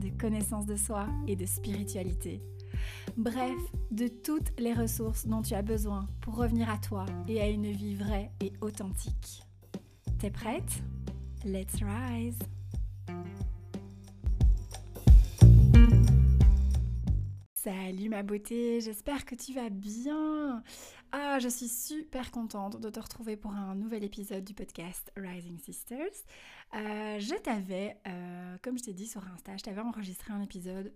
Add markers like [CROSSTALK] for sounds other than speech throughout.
de connaissance de soi et de spiritualité. Bref, de toutes les ressources dont tu as besoin pour revenir à toi et à une vie vraie et authentique. T'es prête? Let's rise Salut ma beauté, j'espère que tu vas bien. Ah, je suis super contente de te retrouver pour un nouvel épisode du podcast Rising Sisters. Euh, je t'avais, euh, comme je t'ai dit sur Insta, je t'avais enregistré un épisode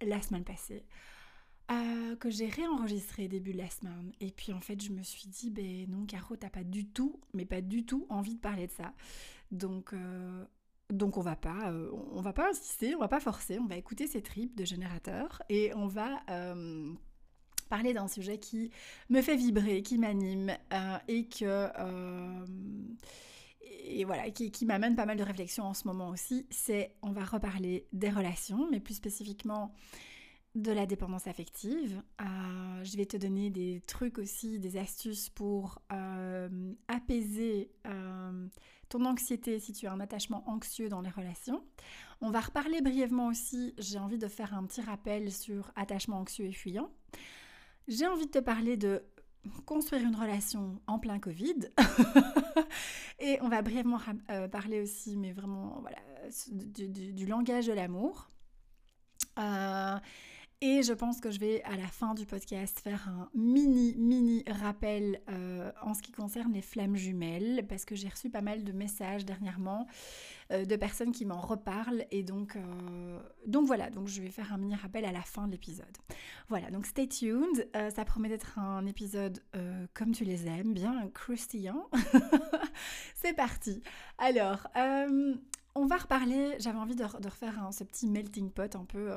la semaine passée. Euh, que j'ai réenregistré début de la semaine. Et puis en fait, je me suis dit, ben non, Caro, t'as pas du tout, mais pas du tout envie de parler de ça. Donc, donc on va pas, on va pas insister, on va pas forcer, on va écouter ces tripes de générateurs et on va parler d'un sujet qui me fait vibrer, qui m'anime euh, et que et voilà, qui, qui m'amène pas mal de réflexions en ce moment aussi. C'est, on va reparler des relations, mais plus spécifiquement de la dépendance affective. je vais te donner des trucs aussi, des astuces pour apaiser ton anxiété si tu as un attachement anxieux dans les relations. On va reparler brièvement aussi, j'ai envie de faire un petit rappel sur attachement anxieux et fuyant. J'ai envie de te parler de construire une relation en plein Covid. [LAUGHS] et on va brièvement euh, parler aussi, mais vraiment, voilà, du, langage de l'amour. Euh, et je pense que je vais à la fin du podcast faire un mini, mini rappel euh, en ce qui concerne les flammes jumelles, parce que j'ai reçu pas mal de messages dernièrement euh, de personnes qui m'en reparlent. Et donc, euh, donc voilà, donc je vais faire un mini rappel à la fin de l'épisode. Voilà, donc stay tuned. ça promet d'être un épisode comme tu les aimes, bien croustillant. [LAUGHS] C'est parti. Alors, on va reparler, j'avais envie de, refaire ce petit melting pot un peu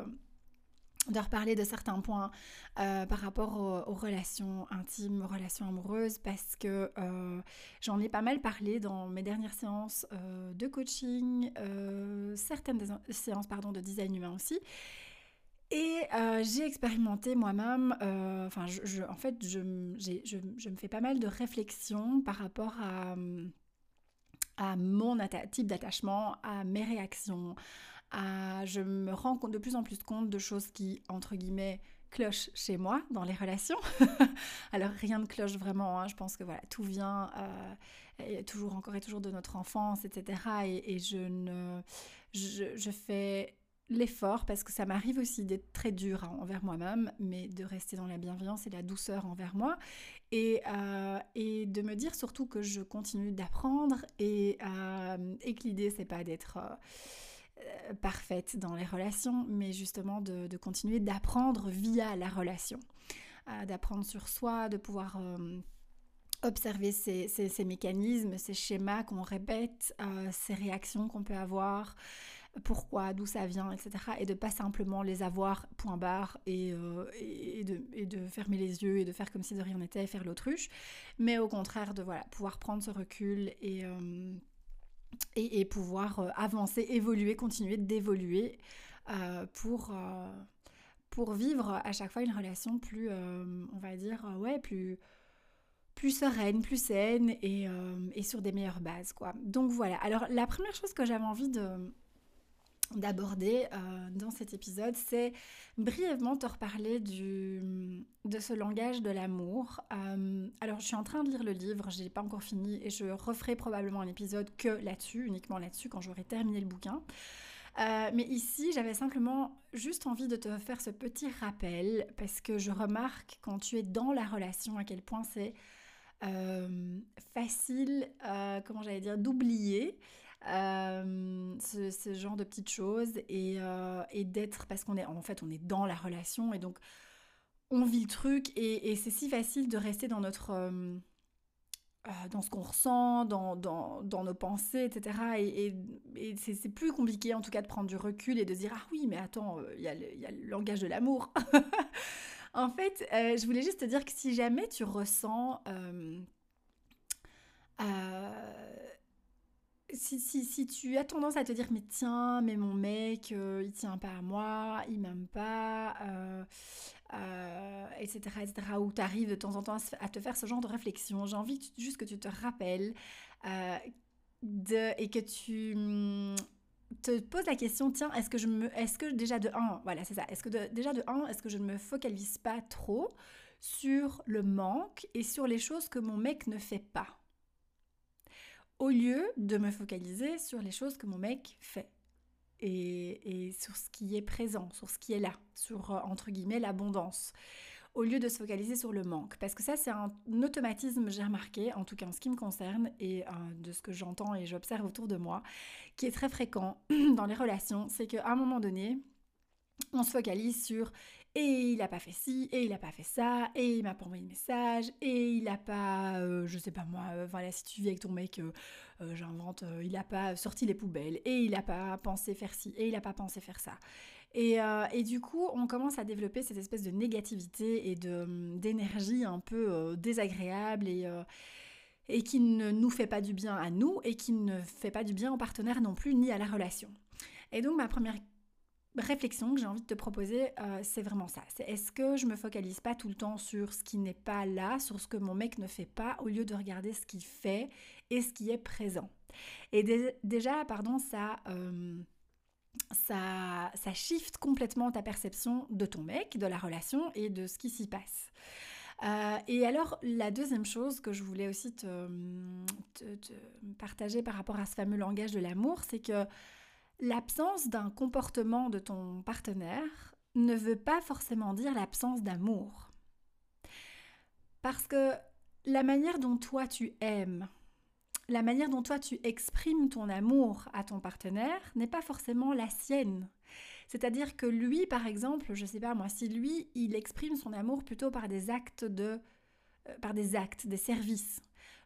de reparler de certains points euh, par rapport aux, relations intimes, aux relations amoureuses, parce que euh, j'en ai pas mal parlé dans mes dernières séances euh, de coaching, certaines séances pardon, de design humain aussi. Et j'ai expérimenté moi-même, enfin, je, en fait, je, je, me fais pas mal de réflexions par rapport à mon type d'attachement, à mes réactions, je me rends de plus en plus compte de choses qui, entre guillemets, clochent chez moi dans les relations. [LAUGHS] Alors rien ne cloche vraiment, hein. je pense que voilà, tout vient euh, toujours encore et toujours de notre enfance, etc. Et, je ne... Je, fais l'effort parce que ça m'arrive aussi d'être très dure hein, envers moi-même, mais de rester dans la bienveillance et la douceur envers moi et, euh, et de me dire surtout que je continue d'apprendre et, euh, et que l'idée c'est pas d'être euh, parfaite dans les relations, mais justement de, continuer d'apprendre via la relation, euh, d'apprendre sur soi, de pouvoir euh, observer ces, mécanismes, ces schémas qu'on répète, ces réactions qu'on peut avoir, pourquoi, d'où ça vient, etc. Et de pas simplement les avoir point barre et, de, fermer les yeux et de faire comme si de rien n'était et faire l'autruche, mais au contraire de pouvoir prendre ce recul et et, pouvoir euh, avancer, évoluer, continuer d'évoluer euh, pour, euh, pour vivre à chaque fois une relation plus, on va dire, ouais, plus, plus sereine, plus saine et, et, sur des meilleures bases, quoi. Donc voilà. Alors la première chose que j'avais envie de d'aborder euh, dans cet épisode, c'est brièvement te reparler du, de ce langage de l'amour. Euh, alors, je suis en train de lire le livre, je n'ai pas encore fini et je referai probablement un épisode que là-dessus, uniquement là-dessus, quand j'aurai terminé le bouquin. Euh, mais ici, j'avais simplement juste envie de te faire ce petit rappel parce que je remarque quand tu es dans la relation à quel point c'est facile, comment j'allais dire, d'oublier euh, ce, genre de petites choses euh, et, d'être parce qu'on est en fait on est dans la relation et donc on vit le truc et, c'est si facile de rester dans notre euh, dans ce qu'on ressent, dans, dans, nos pensées, etc. Et, et, c'est plus compliqué en tout cas de prendre du recul et de dire ah oui mais attends, il y, y, a le langage de l'amour. [LAUGHS] en fait, je voulais juste te dire que si jamais tu ressens si, si, si, tu as tendance à te dire mais tiens mais mon mec euh, il tient pas à moi il m'aime pas euh, euh, etc etc ou tu arrives de temps en temps à te faire ce genre de réflexion. J'ai envie juste que tu te rappelles de, et que tu mm, te poses la question tiens est-ce que je me est-ce que déjà de 1 voilà c'est ça est-ce que déjà de 1 est-ce que je ne me focalise pas trop sur le manque et sur les choses que mon mec ne fait pas? Au lieu de me focaliser sur les choses que mon mec fait. Et, sur ce qui est présent, sur ce qui est là, sur, euh, entre guillemets, l'abondance, au lieu de se focaliser sur le manque. Parce que ça, c'est un automatisme, j'ai remarqué, en tout cas en ce qui me concerne, et euh, de ce que j'entends et j'observe autour de moi, qui est très fréquent [CLEARS THROAT] dans les relations, c'est qu'à un moment donné, on se focalise sur et il n'a pas fait ci, et il n'a pas fait ça, et il m'a pas envoyé de message, et il n'a pas, euh, je sais pas moi, euh, voilà, si tu vis avec ton mec, euh, j'invente, il n'a pas sorti les poubelles, et il n'a pas pensé faire ci, et il n'a pas pensé faire ça. Et, et, du coup, on commence à développer cette espèce de négativité et d'énergie un peu désagréable et, et qui ne nous fait pas du bien à nous et qui ne fait pas du bien au partenaire non plus, ni à la relation. Et donc, ma première réflexion que j'ai envie de te proposer, euh, c'est vraiment ça. C'est est-ce que je me focalise pas tout le temps sur ce qui n'est pas là, sur ce que mon mec ne fait pas, au lieu de regarder ce qu'il fait et ce qui est présent? Et déjà, pardon, ça, euh, ça, ça shift complètement ta perception de ton mec, de la relation et de ce qui s'y passe. Euh, et alors, la deuxième chose que je voulais aussi te, te partager par rapport à ce fameux langage de l'amour, c'est que L'absence d'un comportement de ton partenaire ne veut pas forcément dire l'absence d'amour. Parce que la manière dont toi tu aimes, la manière dont toi tu exprimes ton amour à ton partenaire n'est pas forcément la sienne. C'est-à-dire que lui, par exemple, je sais pas moi, si lui, il exprime son amour plutôt par des actes de, euh, par des actes, des services,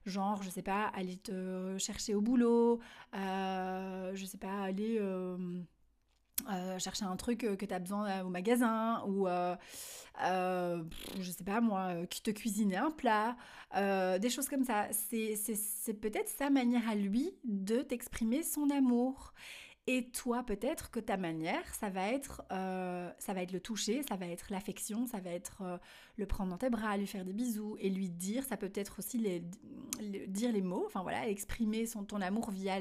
genre, je sais pas, aller te chercher au boulot, euh, je sais pas, aller euh, euh, chercher un truc que tu as besoin au magasin, ou je sais pas moi, qui te cuisiner un plat, des choses comme ça. C'est peut-être sa manière à lui de t'exprimer son amour. Et toi, peut-être que ta manière, ça va être, euh, ça va être le toucher, ça va être l'affection, ça va être euh, le prendre dans tes bras, lui faire des bisous et lui dire. Ça peut être aussi les, dire les mots, enfin voilà, exprimer son ton amour via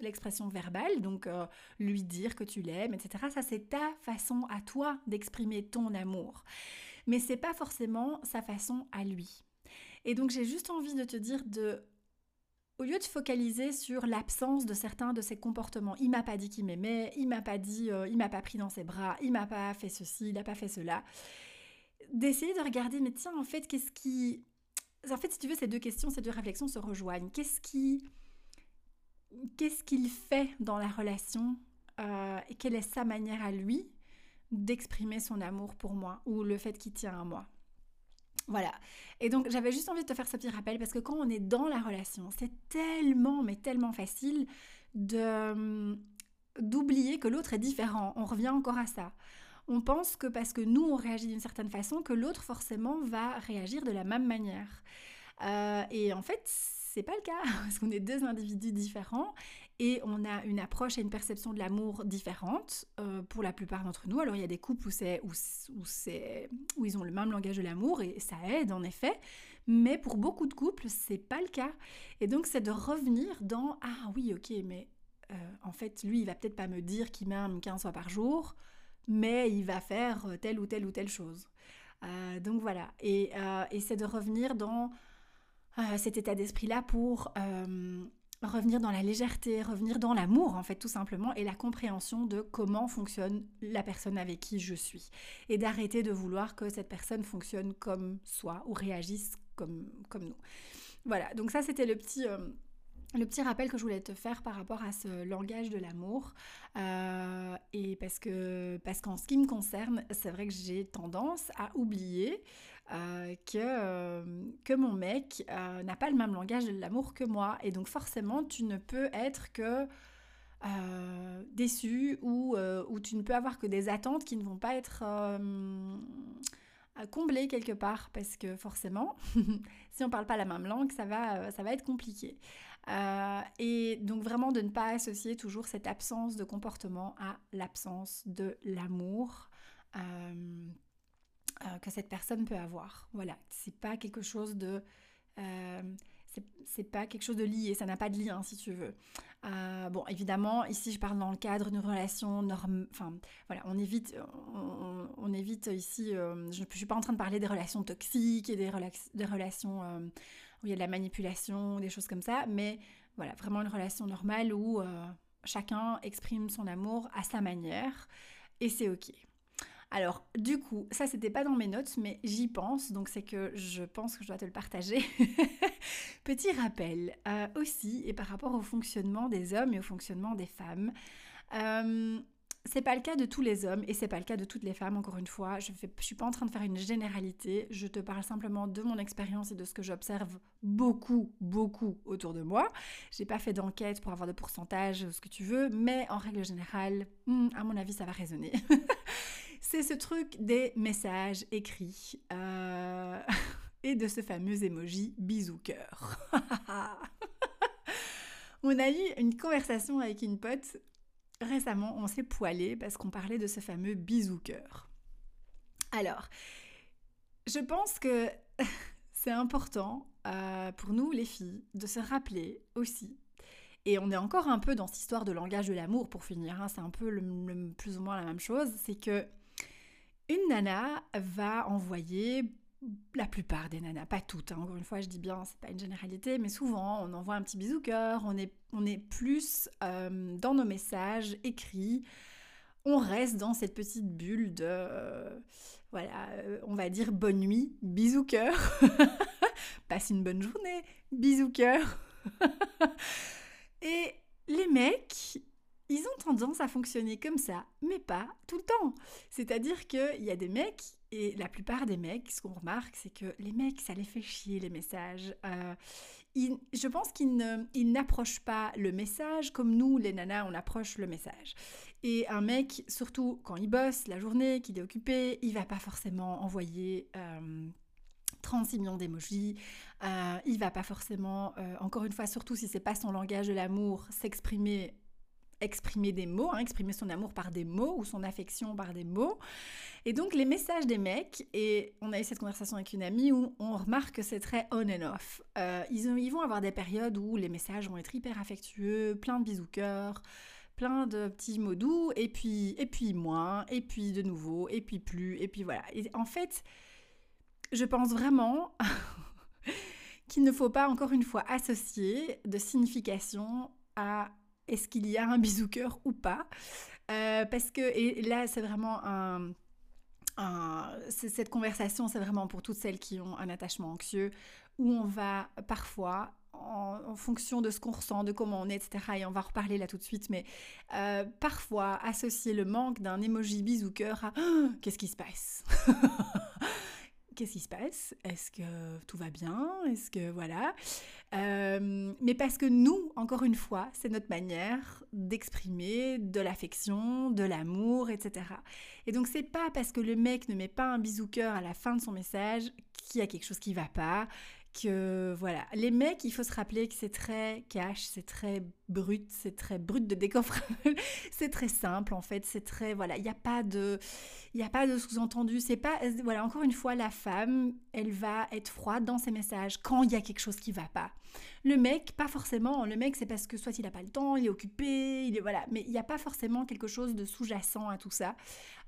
l'expression verbale. Donc euh, lui dire que tu l'aimes, etc. Ça c'est ta façon à toi d'exprimer ton amour, mais c'est pas forcément sa façon à lui. Et donc j'ai juste envie de te dire de au lieu de focaliser sur l'absence de certains de ses comportements, il m'a pas dit qu'il m'aimait, il m'a pas dit, euh, il m'a pas pris dans ses bras, il m'a pas fait ceci, il n'a pas fait cela, d'essayer de regarder, mais tiens, en fait, qu'est-ce qui... En fait, si tu veux, ces deux questions, ces deux réflexions se rejoignent. Qu'est-ce qui... Qu'est-ce qu'il fait dans la relation euh, et quelle est sa manière à lui d'exprimer son amour pour moi ou le fait qu'il tient à moi? Voilà. Et donc j'avais juste envie de te faire ce petit rappel parce que quand on est dans la relation, c'est tellement, mais tellement facile de hum, d'oublier que l'autre est différent. On revient encore à ça. On pense que parce que nous on réagit d'une certaine façon, que l'autre forcément va réagir de la même manière. Euh, et en fait, c'est pas le cas [LAUGHS] parce qu'on est deux individus différents et on a une approche et une perception de l'amour différente euh, pour la plupart d'entre nous. Alors il y a des couples où, c'est, où, c'est, où ils ont le même langage de l'amour et ça aide en effet, mais pour beaucoup de couples, c'est pas le cas. Et donc c'est de revenir dans ah oui, ok, mais euh, en fait, lui, il va peut-être pas me dire qu'il m'aime 15 fois par jour, mais il va faire telle ou telle ou telle chose. Euh, donc voilà, et, et c'est de revenir dans cet état d'esprit-là pour revenir dans la légèreté, revenir dans l'amour en fait tout simplement et la compréhension de comment fonctionne la personne avec qui je suis et d'arrêter de vouloir que cette personne fonctionne comme soi ou réagisse comme, nous. Voilà, donc ça c'était le petit... Euh, le petit rappel que je voulais te faire par rapport à ce langage de l'amour, euh, et parce que parce qu'en ce qui me concerne, c'est vrai que j'ai tendance à oublier que, que mon mec n'a pas le même langage de l'amour que moi. Et donc forcément, tu ne peux être que déçu ou, ou tu ne peux avoir que des attentes qui ne vont pas être combler quelque part parce que forcément, [LAUGHS] si on parle pas la même langue, ça va, euh, ça va être compliqué. Euh, et donc vraiment de ne pas associer toujours cette absence de comportement à l'absence de l'amour euh, que cette personne peut avoir. Voilà, c'est pas quelque chose de c'est pas quelque chose de lié, ça n'a pas de lien si tu veux. Euh, bon, évidemment, ici je parle dans le cadre d'une relation norme, enfin voilà, on évite, on, évite ici, euh, je ne suis pas en train de parler des relations toxiques et des, des relations euh, où il y a de la manipulation, des choses comme ça, mais voilà, vraiment une relation normale où chacun exprime son amour à sa manière et c'est ok. Alors, du coup, ça c'était pas dans mes notes, mais j'y pense, donc c'est que je pense que je dois te le partager. [LAUGHS] Petit rappel euh, aussi, et par rapport au fonctionnement des hommes et au fonctionnement des femmes. Euh, c'est pas le cas de tous les hommes et c'est pas le cas de toutes les femmes, encore une fois. Je suis pas en train de faire une généralité, je te parle simplement de mon expérience et de ce que j'observe beaucoup, beaucoup autour de moi. J'ai pas fait d'enquête pour avoir de pourcentage, ce que tu veux, mais en règle générale, hmm, à mon avis, ça va résonner. [LAUGHS] c'est ce truc des messages écrits euh, [LAUGHS] et de ce fameux emoji bisou cœur. [LAUGHS] on a eu une conversation avec une pote récemment, on s'est poilé parce qu'on parlait de ce fameux bisou cœur. Alors, je pense que [LAUGHS] c'est important euh, pour nous les filles de se rappeler aussi et on est encore un peu dans cette histoire de langage de l'amour pour finir, hein, c'est un peu plus ou moins la même chose, c'est que une nana va envoyer la plupart des nanas, pas toutes, hein. encore une fois je dis bien, c'est pas une généralité, mais souvent on envoie un petit bisou cœur, on est, on est plus euh, dans nos messages écrits, on reste dans cette petite bulle de, euh, voilà, euh, on va dire bonne nuit, bisou cœur, [LAUGHS] passe une bonne journée, bisou cœur. [LAUGHS] Et les mecs, ils ont tendance à fonctionner comme ça, mais pas tout le temps. C'est-à-dire qu'il y a des mecs, et la plupart des mecs, ce qu'on remarque, c'est que les mecs, ça les fait chier les messages. Euh, je pense qu'ils n'approchent pas le message comme nous, les nanas, on approche le message. Et un mec, surtout quand il bosse la journée, qu'il est occupé, il va pas forcément envoyer... 36 euh, millions d'émojis. Euh, il va pas forcément, euh, encore une fois, surtout si c'est pas son langage de l'amour, s'exprimer exprimer des mots, hein, exprimer son amour par des mots ou son affection par des mots. Et donc les messages des mecs, et on a eu cette conversation avec une amie où on remarque que c'est très on and off. Euh, ils, vont avoir des périodes où les messages vont être hyper affectueux, plein de bisous cœur, plein de petits mots doux, et puis, et puis moins, et puis de nouveau, et puis plus, et puis voilà. Et en fait, je pense vraiment [LAUGHS] qu'il ne faut pas encore une fois associer de signification à est-ce qu'il y a un bisou cœur ou pas? Euh, Parce que, et là, c'est vraiment un, cette conversation, c'est vraiment pour toutes celles qui ont un attachement anxieux, où on va parfois, en, fonction de ce qu'on ressent, de comment on est, etc., et on va reparler là tout de suite, mais euh, parfois associer le manque d'un emoji bisou cœur à [GASPS] qu'est-ce qui se passe? [LAUGHS] qu'est-ce qui se passe? Est-ce que tout va bien? Est-ce que voilà. Euh, Mais parce que nous, encore une fois, c'est notre manière d'exprimer de l'affection, de l'amour, etc. Et donc c'est pas parce que le mec ne met pas un bisou cœur à la fin de son message qu'il y a quelque chose qui va pas que voilà, les mecs, il faut se rappeler que c'est très cash, c'est très brut, c'est très brut de décoffrage, [LAUGHS] c'est très simple en fait, c'est très voilà, il n'y a pas de il a pas de sous-entendu, c'est pas voilà, encore une fois la femme, elle va être froide dans ses messages quand il y a quelque chose qui va pas. Le mec, pas forcément, le mec c'est parce que soit il n'a pas le temps, il est occupé, il est voilà, mais il n'y a pas forcément quelque chose de sous-jacent à tout ça.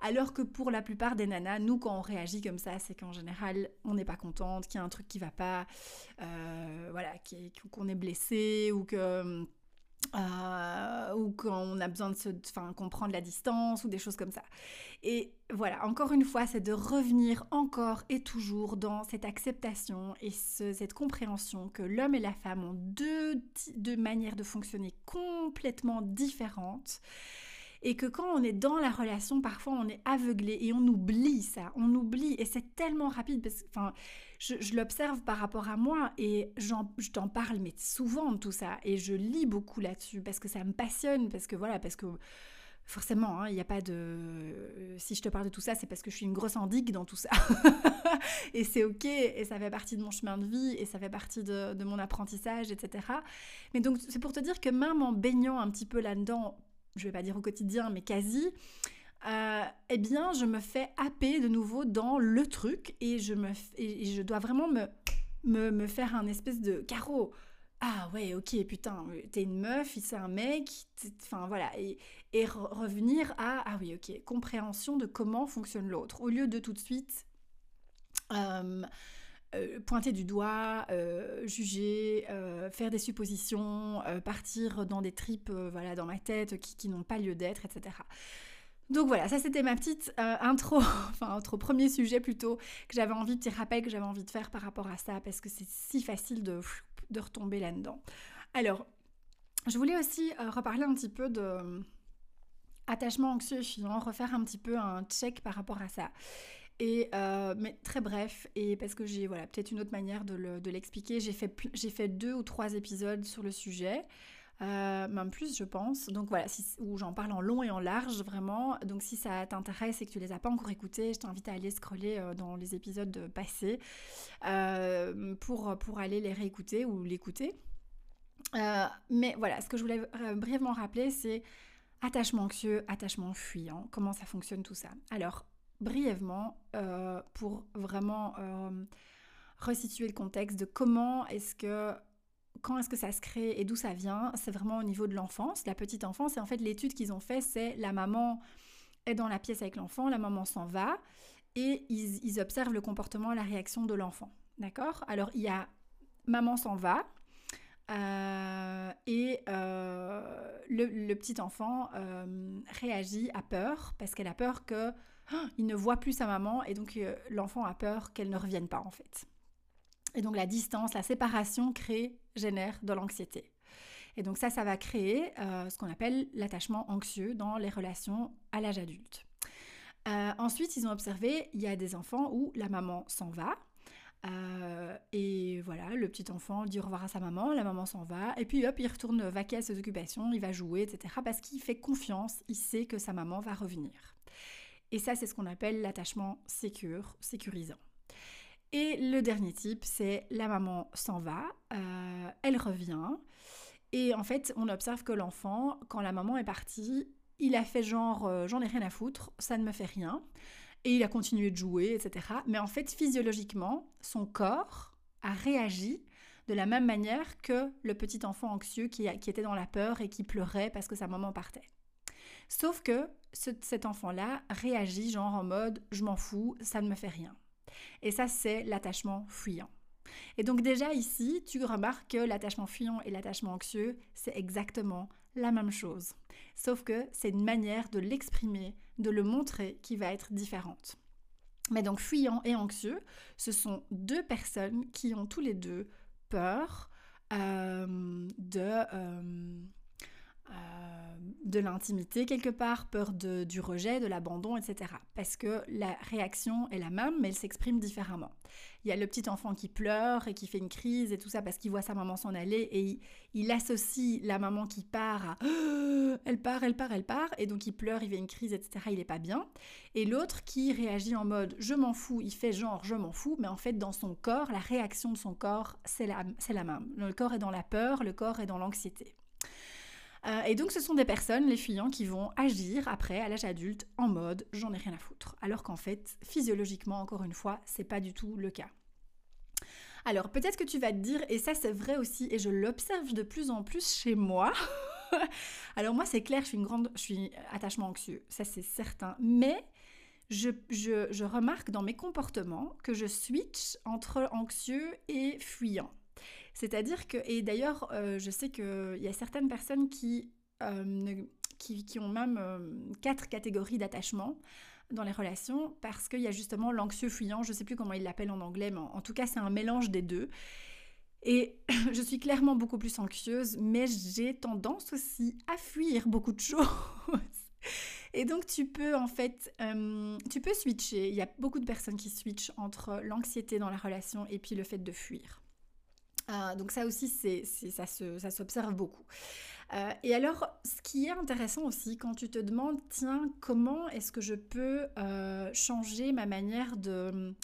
Alors que pour la plupart des nanas, nous quand on réagit comme ça, c'est qu'en général, on n'est pas contente, qu'il y a un truc qui va pas, euh, voilà, qu'on est blessé ou que euh, ou qu'on a besoin de se, enfin, qu'on prend de la distance ou des choses comme ça. Et voilà, encore une fois, c'est de revenir encore et toujours dans cette acceptation et cette compréhension que l'homme et la femme ont deux, manières de fonctionner complètement différentes Et que quand on est dans la relation, parfois on est aveuglé et on oublie ça, on oublie. Et c'est tellement rapide, parce que, je, l'observe par rapport à moi et je t'en parle, mais souvent de tout ça. Et je lis beaucoup là-dessus parce que ça me passionne, parce que voilà, parce que forcément, hein, il n'y a pas de... Si je te parle de tout ça, c'est parce que je suis une grosse endigue dans tout ça. [LAUGHS] et c'est ok, et ça fait partie de mon chemin de vie, et ça fait partie de, mon apprentissage, etc. Mais donc, c'est pour te dire que même en baignant un petit peu là-dedans, je vais pas dire au quotidien, mais quasi, euh, eh bien, je me fais happer de nouveau dans le truc, et je, me, et je dois vraiment me, me, me faire un espèce de carreau ah ouais, ok, putain, t'es une meuf, c'est un mec, enfin voilà, et, revenir à, ah oui, ok, compréhension de comment fonctionne l'autre, au lieu de tout de suite euh, euh, pointer du doigt, juger, faire des suppositions, partir dans des tripes, voilà, dans ma tête qui, qui n'ont pas lieu d'être, etc. Donc voilà, ça c'était ma petite intro, [LAUGHS] enfin intro, premier sujet plutôt, que j'avais envie, petit rappel que j'avais envie de faire par rapport à ça, parce que c'est si facile de retomber là-dedans. Alors, je voulais aussi euh, reparler un petit peu de euh, attachement anxieux filant, refaire un petit peu un check par rapport à ça. Et euh, mais très bref, et parce que j'ai voilà peut-être une autre manière de l'expliquer, j'ai fait j'ai fait deux ou trois épisodes sur le sujet. Euh, même plus je pense. Donc voilà, où j'en parle en long et en large vraiment. Donc si ça t'intéresse et que tu les as pas encore écoutés, je t'invite à aller scroller euh, dans les épisodes passés euh, pour, pour aller les réécouter ou l'écouter. mais voilà, ce que je voulais brièvement rappeler, c'est attachement anxieux, attachement fuyant, comment ça fonctionne tout ça? Alors, brièvement, pour vraiment resituer le contexte de comment est-ce que quand est-ce que ça se crée et d'où ça vient, c'est vraiment au niveau de l'enfance, la petite enfance. Et en fait, l'étude qu'ils ont fait, c'est la maman est dans la pièce avec l'enfant, la maman s'en va, et ils, observent le comportement, la réaction de l'enfant. D'accord? Alors, il y a maman s'en va, euh, et euh, le, petit enfant euh, réagit à peur, parce qu'elle a peur que oh, il ne voit plus sa maman, et donc l'enfant a peur qu'elle ne revienne pas, en fait. Et donc la distance, la séparation crée, génère de l'anxiété. Et donc ça, ça va créer euh, ce qu'on appelle l'attachement anxieux dans les relations à l'âge adulte. Euh, ensuite, ils ont observé, il y a des enfants où la maman s'en va. Euh, et voilà, le petit enfant dit au revoir à sa maman, la maman s'en va, et puis hop, il retourne vaquer à ses occupations, il va jouer, etc. Parce qu'il fait confiance, il sait que sa maman va revenir. Et ça, c'est ce qu'on appelle l'attachement sécure, sécurisant. Et le dernier type, c'est la maman s'en va, euh, elle revient. Et en fait, on observe que l'enfant, quand la maman est partie, il a fait genre euh, j'en ai rien à foutre, ça ne me fait rien. Et il a continué de jouer, etc. Mais en fait, physiologiquement, son corps a réagi de la même manière que le petit enfant anxieux qui, qui était dans la peur et qui pleurait parce que sa maman partait. Sauf que cet enfant-là réagit genre en mode je m'en fous, ça ne me fait rien. Et ça, c'est l'attachement fuyant. Et donc déjà ici, tu remarques que l'attachement fuyant et l'attachement anxieux, c'est exactement la même chose. Sauf que c'est une manière de l'exprimer, de le montrer qui va être différente. Mais donc fuyant et anxieux, ce sont deux personnes qui ont tous les deux peur euh, de... Euh, euh, de l'intimité quelque part, peur de, du rejet, de l'abandon, etc. Parce que la réaction est la même, mais elle s'exprime différemment. Il y a le petit enfant qui pleure et qui fait une crise et tout ça parce qu'il voit sa maman s'en aller et il, associe la maman qui part à [GASPS] elle part, elle part, elle part, et donc il pleure, il fait une crise, etc. Il n'est pas bien. Et l'autre qui réagit en mode je m'en fous, il fait genre je m'en fous, mais en fait dans son corps, la réaction de son corps, c'est la, la même. Le corps est dans la peur, le corps est dans l'anxiété. Euh, et donc ce sont des personnes, les fuyants, qui vont agir après, à l'âge adulte, en mode j'en ai rien à foutre. Alors qu'en fait, physiologiquement, encore une fois, c'est pas du tout le cas. Alors peut-être que tu vas te dire, et ça c'est vrai aussi, et je l'observe de plus en plus chez moi. [LAUGHS] Alors moi c'est clair, je suis une grande, je attachement anxieux, ça c'est certain. Mais je, je, remarque dans mes comportements que je switch entre anxieux et fuyant. C'est-à-dire que, et d'ailleurs, euh, je sais qu'il y a certaines personnes qui, euh, qui, ont même euh, quatre catégories d'attachement dans les relations, parce qu'il y a justement l'anxieux fuyant, je ne sais plus comment ils l'appellent en anglais, mais en, tout cas c'est un mélange des deux. Et [LAUGHS] je suis clairement beaucoup plus anxieuse, mais j'ai tendance aussi à fuir beaucoup de choses. [LAUGHS] Et donc tu peux en fait, tu peux switcher. Il y a beaucoup de personnes qui switchent entre l'anxiété dans la relation et puis le fait de fuir. Euh, donc ça aussi, c'est, ça, s'observe beaucoup. Euh, et alors, ce qui est intéressant aussi, quand tu te demandes, tiens, comment est-ce que je peux changer ma manière de,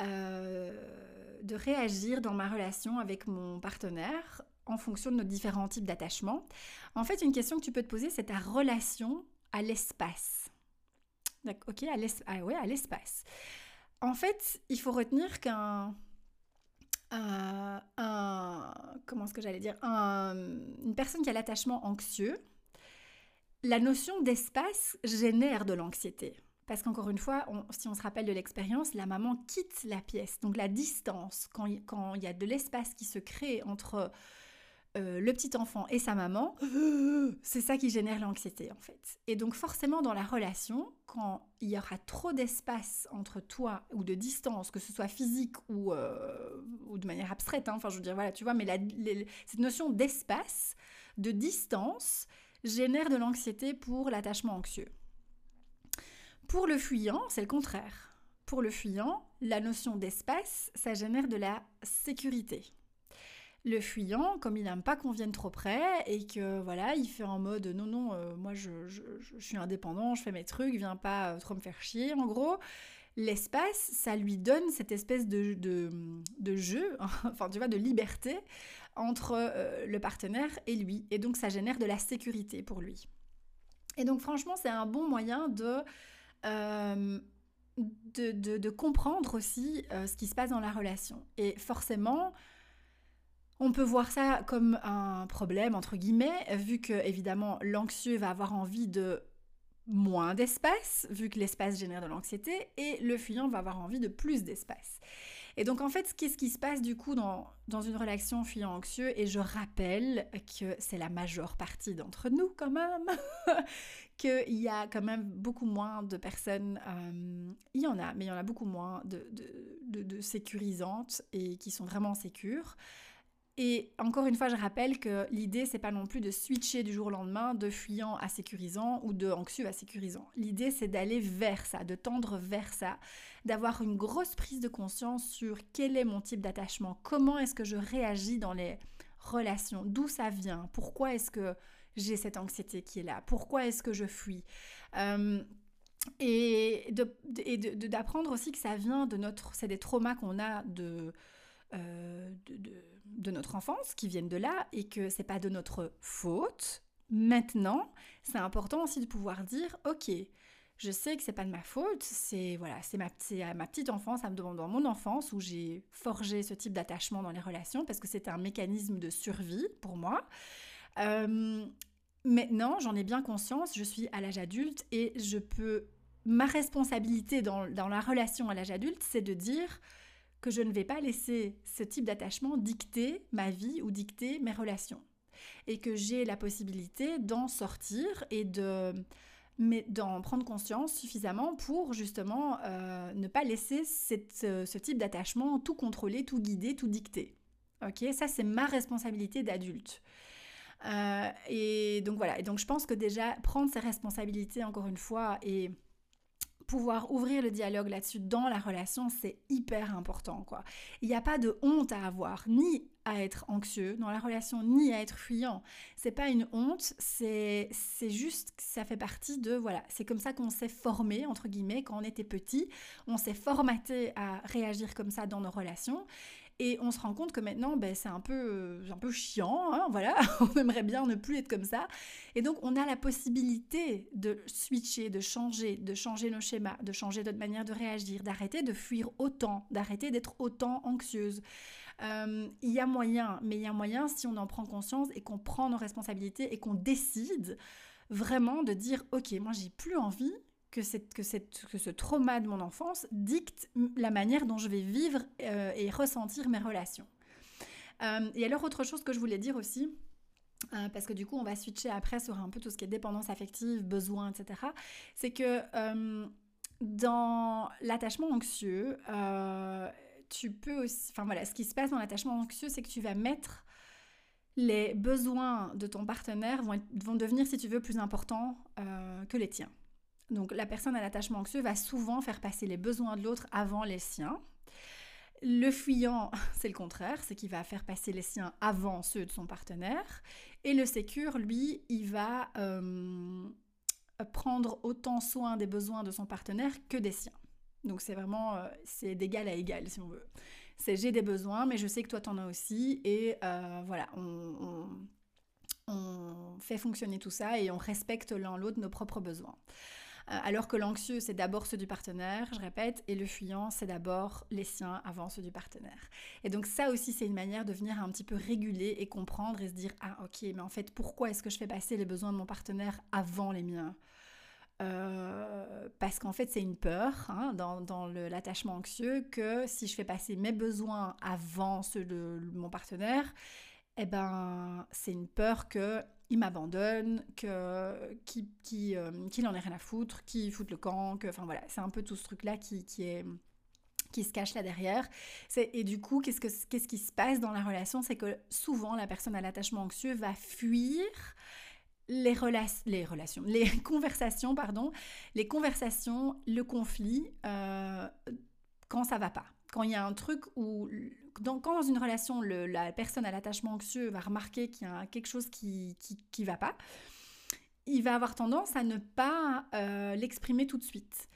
de réagir dans ma relation avec mon partenaire en fonction de nos différents types d'attachement. En fait, une question que tu peux te poser, c'est ta relation à l'espace. Ok, à ah l'espace. En fait, il faut retenir qu'un un, comment est-ce que j'allais dire? Une personne qui a l'attachement anxieux, la notion d'espace génère de l'anxiété. Parce qu'encore une fois, si on se rappelle de l'expérience, la maman quitte la pièce. Donc la distance, quand il y a de l'espace qui se crée entre euh, le petit enfant et sa maman, c'est ça qui génère l'anxiété en fait. Et donc forcément dans la relation, quand il y aura trop d'espace entre toi ou de distance, que ce soit physique ou, euh, ou de manière abstraite, hein, enfin je veux dire voilà, tu vois, mais cette notion d'espace, de distance, génère de l'anxiété pour l'attachement anxieux. Pour le fuyant, c'est le contraire. Pour le fuyant, la notion d'espace, ça génère de la sécurité le fuyant, comme il n'aime pas qu'on vienne trop près et que voilà, il fait en mode non, non, euh, moi je, suis indépendant, je fais mes trucs, viens pas euh, trop me faire chier en gros. L'espace, ça lui donne cette espèce de, de, jeu, [LAUGHS] enfin tu vois, de liberté entre euh, le partenaire et lui. Et donc ça génère de la sécurité pour lui. Et donc franchement, c'est un bon moyen de, de, comprendre aussi ce qui se passe dans la relation. Et forcément, on peut voir ça comme un problème, entre guillemets, vu que, évidemment, l'anxieux va avoir envie de moins d'espace, vu que l'espace génère de l'anxiété, et le fuyant va avoir envie de plus d'espace. Et donc, en fait, qu'est-ce qui se passe du coup dans, dans une relation fuyant-anxieux? Et je rappelle que c'est la majeure partie d'entre nous, quand même, [LAUGHS] qu'il y a quand même beaucoup moins de personnes, euh, il y en a, mais il y en a beaucoup moins de, de, de sécurisantes et qui sont vraiment sécures. Et encore une fois, je rappelle que l'idée, c'est pas non plus de switcher du jour au lendemain de fuyant à sécurisant ou de anxieux à sécurisant. L'idée, c'est d'aller vers ça, de tendre vers ça, d'avoir une grosse prise de conscience sur quel est mon type d'attachement, comment est-ce que je réagis dans les relations, d'où ça vient, pourquoi est-ce que j'ai cette anxiété qui est là, pourquoi est-ce que je fuis. Euh, et d'apprendre aussi que ça vient de notre... C'est des traumas qu'on a de euh, de, notre enfance qui viennent de là et que c'est pas de notre faute. Maintenant, c'est important aussi de pouvoir dire ok, je sais que c'est pas de ma faute, c'est voilà, c'est ma, ma petite enfance, demande dans mon enfance où j'ai forgé ce type d'attachement dans les relations parce que c'était un mécanisme de survie pour moi. Euh, maintenant, j'en ai bien conscience, je suis à l'âge adulte et je peux. Ma responsabilité dans, dans la relation à l'âge adulte, c'est de dire que je ne vais pas laisser ce type d'attachement dicter ma vie ou dicter mes relations. Et que j'ai la possibilité d'en sortir et de d'en prendre conscience suffisamment pour justement euh, ne pas laisser ce type d'attachement tout contrôler, tout guider, tout dicter. Ok, ça c'est ma responsabilité d'adulte. Euh, et donc voilà, et donc je pense que déjà prendre ses responsabilités encore une fois et pouvoir ouvrir le dialogue là-dessus dans la relation, c'est hyper important, quoi. Il n'y a pas de honte à avoir, ni à être anxieux dans la relation, ni à être fuyant. C'est pas une honte, c'est juste que ça fait partie de voilà, c'est comme ça qu'on s'est formé entre guillemets quand on était petit, on s'est formaté à réagir comme ça dans nos relations et on se rend compte que maintenant, ben, c'est un peu, euh, un peu chiant, hein, voilà, [LAUGHS] on aimerait bien ne plus être comme ça. Et donc, on a la possibilité de switcher, de changer, de changer nos schémas, de changer notre manière de réagir, d'arrêter de fuir autant, d'arrêter d'être autant anxieuse. Euh, il y a moyen, mais il y a moyen si on en prend conscience et qu'on prend nos responsabilités et qu'on décide vraiment de dire, ok, moi j'ai plus envie que, cette, que, cette, que ce trauma de mon enfance dicte la manière dont je vais vivre euh, et ressentir mes relations. Euh, et alors autre chose que je voulais dire aussi, euh, parce que du coup on va switcher après sur un peu tout ce qui est dépendance affective, besoin, etc., c'est que dans l'attachement anxieux, tu peux aussi, enfin voilà, ce qui se passe dans l'attachement anxieux, c'est que tu vas mettre les besoins de ton partenaire vont, vont devenir, si tu veux, plus importants que les tiens. Donc la personne à l'attachement anxieux va souvent faire passer les besoins de l'autre avant les siens. Le fuyant, [LAUGHS] c'est le contraire, c'est qu'il va faire passer les siens avant ceux de son partenaire. Et le sécure, lui, il va euh, prendre autant soin des besoins de son partenaire que des siens. Donc c'est vraiment, euh, c'est d'égal à égal si on veut. C'est j'ai des besoins, mais je sais que toi t'en as aussi. Et euh, voilà, on, on fait fonctionner tout ça et on respecte l'un l'autre nos propres besoins. Euh, alors que l'anxieux, c'est d'abord ceux du partenaire, je répète, et le fuyant, c'est d'abord les siens avant ceux du partenaire. Et donc ça aussi, c'est une manière de venir un petit peu réguler et comprendre et se dire, ah ok, mais en fait, pourquoi est-ce que je fais passer les besoins de mon partenaire avant les miens? Euh, parce qu'en fait, c'est une peur hein, dans, l'attachement anxieux que si je fais passer mes besoins avant ceux de mon partenaire, eh ben, c'est une peur que il m'abandonne, que qu'il qui, euh, en ait rien à foutre, qu'il foute le camp, que enfin voilà, c'est un peu tout ce truc là qui, qui est qui se cache là derrière. Et du coup, qu'est-ce, que, qu'est-ce qui se passe dans la relation? C'est que souvent, la personne à l'attachement anxieux va fuir les, les relations, les [LAUGHS] conversations, pardon, les conversations, le conflit, euh, quand ça va pas. Quand il y a un truc où quand dans une relation, la personne à l'attachement anxieux va remarquer qu'il y a quelque chose qui qui, va pas, il va avoir tendance à ne pas euh, l'exprimer tout de suite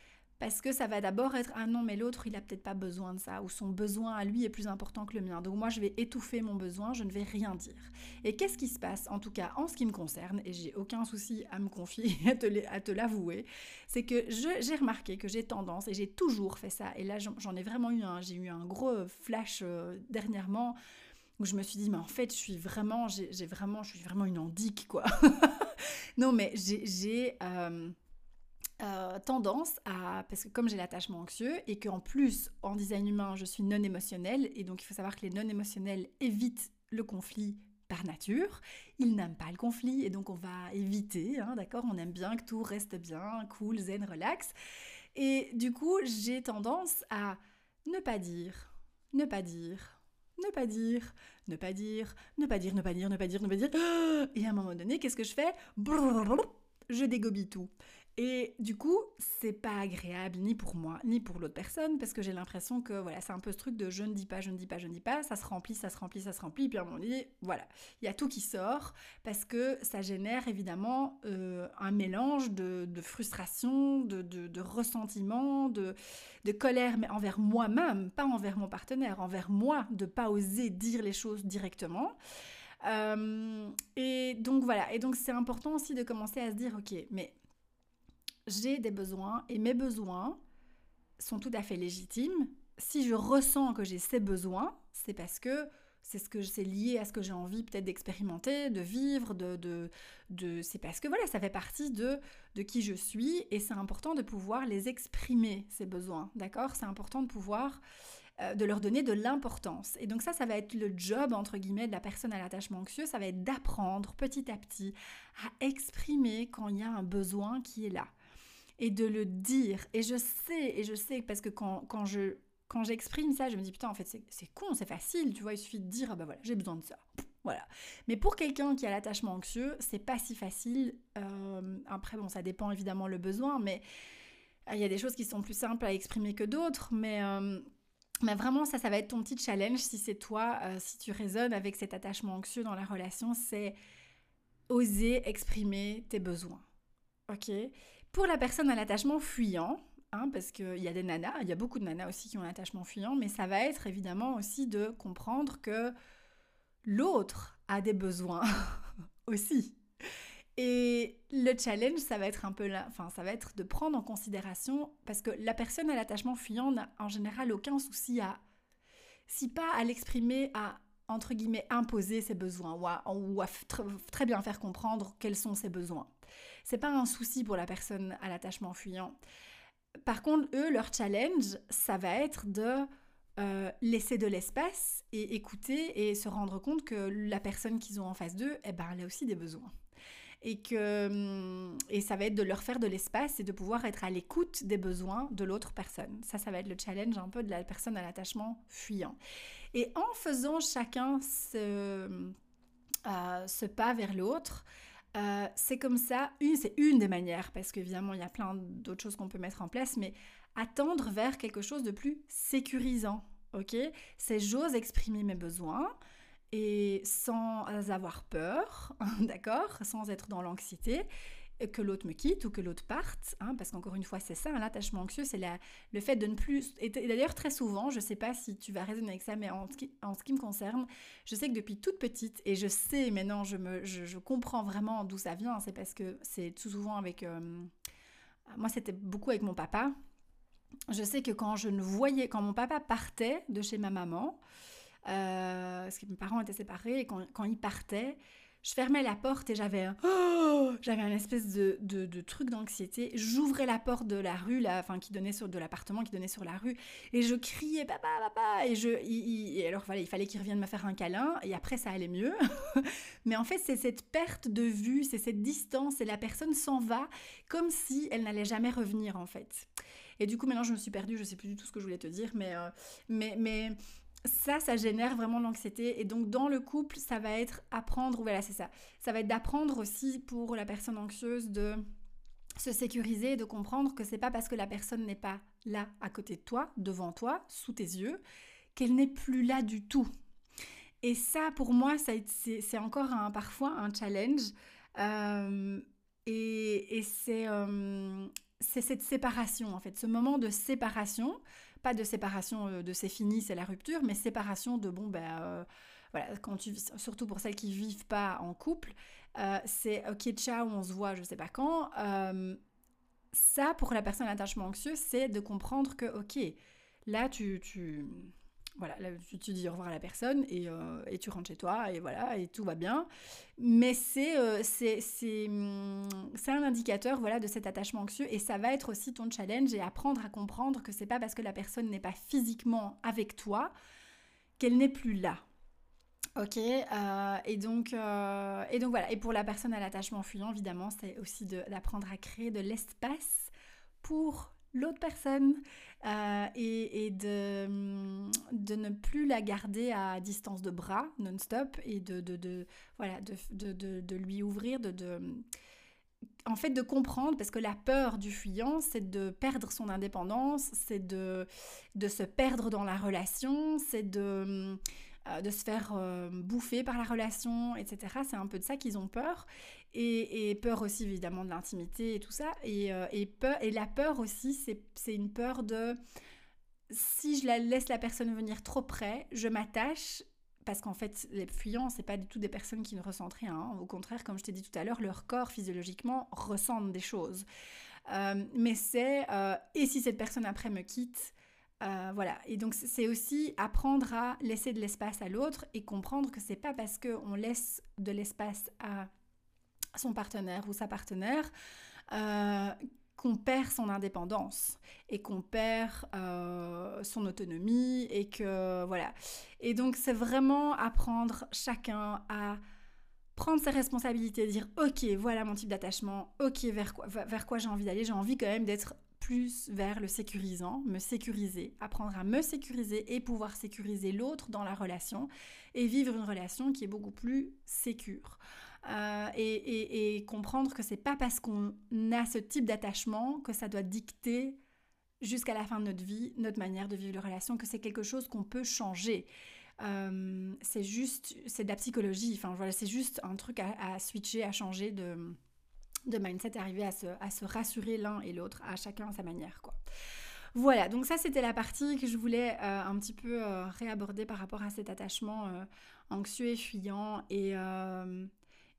parce que ça va d'abord être ah non mais l'autre il a peut-être pas besoin de ça ou son besoin à lui est plus important que le mien. Donc moi je vais étouffer mon besoin je ne vais rien dire. Et qu'est-ce qui se passe en tout cas en ce qui me concerne et j'ai aucun souci à me confier [LAUGHS] à te l'avouer c'est que j'ai remarqué que j'ai tendance et j'ai toujours fait ça et là j'en ai vraiment eu un j'ai eu un gros flash euh, dernièrement où je me suis dit mais en fait je suis vraiment j'ai vraiment je suis vraiment une andique quoi. [LAUGHS] Non mais j'ai euh, tendance à, parce que comme j'ai l'attachement anxieux et qu'en plus en design humain je suis non émotionnelle et donc il faut savoir que les non émotionnels évitent le conflit par nature, ils n'aiment pas le conflit et donc on va éviter, hein, d'accord? On aime bien que tout reste bien, cool, zen, relax. Et du coup j'ai tendance à ne pas dire, ne pas dire, ne pas dire, ne pas dire, ne pas dire, ne pas dire, ne pas dire, ne pas dire. [GASPS] Et à un moment donné, qu'est-ce que je fais? Je dégobie tout. Et du coup, c'est pas agréable ni pour moi, ni pour l'autre personne, parce que j'ai l'impression que voilà, c'est un peu ce truc de je ne dis pas, je ne dis pas, je ne dis pas, ça se remplit, ça se remplit, ça se remplit, puis à un moment voilà, il y a tout qui sort, parce que ça génère évidemment euh, un mélange de, frustration, de, de, ressentiment, de, de colère, mais envers moi-même, pas envers mon partenaire, envers moi, de pas oser dire les choses directement. Euh, et donc voilà, et donc c'est important aussi de commencer à se dire, ok, mais j'ai des besoins et mes besoins sont tout à fait légitimes. Si je ressens que j'ai ces besoins, c'est parce que c'est ce que c'est lié à ce que j'ai envie peut-être d'expérimenter, de vivre, de, de, de c'est parce que voilà, ça fait partie de, de qui je suis et c'est important de pouvoir les exprimer, ces besoins, d'accord? C'est important de pouvoir, euh, de leur donner de l'importance. Et donc ça, ça va être le job, entre guillemets, de la personne à l'attachement anxieux, ça va être d'apprendre petit à petit à exprimer quand il y a un besoin qui est là et de le dire. Et je sais, et je sais, parce que quand, quand je quand j'exprime ça, je me dis putain, en fait, c'est con, c'est facile, tu vois, il suffit de dire, ah bah voilà, j'ai besoin de ça. Voilà. Mais pour quelqu'un qui a l'attachement anxieux, c'est pas si facile. Euh, après, bon, ça dépend évidemment le besoin, mais euh, il y a des choses qui sont plus simples à exprimer que d'autres, mais. Euh, mais vraiment, ça, ça va être ton petit challenge si c'est toi, si tu résonnes avec cet attachement anxieux dans la relation, c'est oser exprimer tes besoins. Ok? Pour la personne à l'attachement fuyant, hein, parce qu'il y a des nanas, il y a beaucoup de nanas aussi qui ont un attachement fuyant, mais ça va être évidemment aussi de comprendre que l'autre a des besoins [LAUGHS] aussi. Et le challenge, ça va être un peu enfin, ça va être de prendre en considération, parce que la personne à l'attachement fuyant n'a en général aucun souci à, si pas à l'exprimer, à entre guillemets imposer ses besoins ou à, très bien faire comprendre quels sont ses besoins. C'est pas un souci pour la personne à l'attachement fuyant. Par contre, eux, leur challenge, ça va être de euh, laisser de l'espace et écouter et se rendre compte que la personne qu'ils ont en face d'eux, eh ben, elle a aussi des besoins. Et, que, et ça va être de leur faire de l'espace et de pouvoir être à l'écoute des besoins de l'autre personne. Ça, ça va être le challenge un peu de la personne à l'attachement fuyant. Et en faisant chacun ce, ce pas vers l'autre. c'est comme ça, une, c'est une des manières, parce qu'évidemment, il y a plein d'autres choses qu'on peut mettre en place, mais attendre vers quelque chose de plus sécurisant. Ok? C'est j'ose exprimer mes besoins et sans avoir peur, [LAUGHS] d'accord Sans être dans l'anxiété que l'autre me quitte ou que l'autre parte, hein, parce qu'encore une fois, c'est ça, l'attachement anxieux, c'est le fait de ne plus... Et d'ailleurs, très souvent, je ne sais pas si tu vas raisonner avec ça, mais en, ce qui me concerne, je sais que depuis toute petite, et je sais maintenant, je, je, comprends vraiment d'où ça vient, c'est parce que c'est tout souvent avec... Euh, moi, c'était beaucoup avec mon papa, je sais que quand je ne voyais, quand mon papa partait de chez ma maman, euh, parce que mes parents étaient séparés, et quand, quand il partait, je fermais la porte et j'avais un, oh, j'avais un espèce de, de, truc d'anxiété. J'ouvrais la porte de la rue, là, enfin qui donnait sur de l'appartement qui donnait sur la rue, et je criais papa, papa, et je, et alors il fallait qu'il revienne me faire un câlin, et après ça allait mieux. [LAUGHS] Mais en fait, c'est cette perte de vue, c'est cette distance, et la personne s'en va comme si elle n'allait jamais revenir en fait. Et du coup, maintenant, je me suis perdue, je sais plus du tout ce que je voulais te dire, mais, euh, mais, mais ça, ça génère vraiment l'anxiété. Et donc, dans le couple, ça va être apprendre, voilà, c'est ça. Ça va être d'apprendre aussi pour la personne anxieuse de se sécuriser, de comprendre que c'est pas parce que la personne n'est pas là à côté de toi, devant toi, sous tes yeux, qu'elle n'est plus là du tout. Et ça, pour moi, c'est encore parfois un challenge. Euh, et, et euh, c'est cette séparation, en fait, ce moment de séparation, pas de séparation euh, de c'est fini, c'est la rupture, mais séparation de bon, ben euh, voilà, quand tu, surtout pour celles qui vivent pas en couple, euh, c'est ok, ciao, on se voit, je sais pas quand. ça, pour la personne à l'attachement anxieux, c'est de comprendre que ok, là, tu, tu voilà, tu, dis au revoir à la personne euh, et, tu rentres chez toi et voilà, et tout va bien. Mais c'est euh, hum, c'est un indicateur voilà, de cet attachement anxieux et ça va être aussi ton challenge et apprendre à comprendre que c'est pas parce que la personne n'est pas physiquement avec toi qu'elle n'est plus là. Ok, euh, et, donc, et donc voilà, et pour la personne à l'attachement fuyant, évidemment, c'est aussi d'apprendre à créer de l'espace pour l'autre personne euh, et, de, de, ne plus la garder à distance de bras non-stop et de, de, voilà, de, lui ouvrir, de, en fait de comprendre, parce que la peur du fuyant, c'est de perdre son indépendance, c'est de, de se perdre dans la relation, c'est de euh, de se faire euh, bouffer par la relation, etc. C'est un peu de ça qu'ils ont peur. Et, peur aussi évidemment de l'intimité et tout ça. Et, euh, peur, et la peur aussi, c'est une peur de si je la laisse la personne venir trop près, je m'attache parce qu'en fait, les fuyants, c'est pas du tout des personnes qui ne ressentent rien. Hein. Au contraire, comme je t'ai dit tout à l'heure, leur corps physiologiquement ressentent des choses. mais c'est et si cette personne après me quitte, euh, voilà, et donc c'est aussi apprendre à laisser de l'espace à l'autre et comprendre que c'est pas parce qu'on laisse de l'espace à son partenaire ou sa partenaire euh, qu'on perd son indépendance et qu'on perd euh, son autonomie et que voilà. Et donc c'est vraiment apprendre chacun à prendre ses responsabilités, dire ok voilà mon type d'attachement, ok vers quoi, vers quoi j'ai envie d'aller, j'ai envie quand même d'être plus vers le sécurisant, me sécuriser, apprendre à me sécuriser et pouvoir sécuriser l'autre dans la relation et vivre une relation qui est beaucoup plus sécure. Euh, et, comprendre que c'est pas parce qu'on a ce type d'attachement que ça doit dicter jusqu'à la fin de notre vie notre manière de vivre la relation, que c'est quelque chose qu'on peut changer. Euh, c'est juste, c'est de la psychologie, enfin c'est juste un truc à switcher, à changer de de mindset, arriver à se, à se rassurer l'un et l'autre, à chacun à sa manière, quoi. Voilà, donc ça c'était la partie que je voulais euh, un petit peu euh, réaborder par rapport à cet attachement euh, anxieux et fuyant. Et,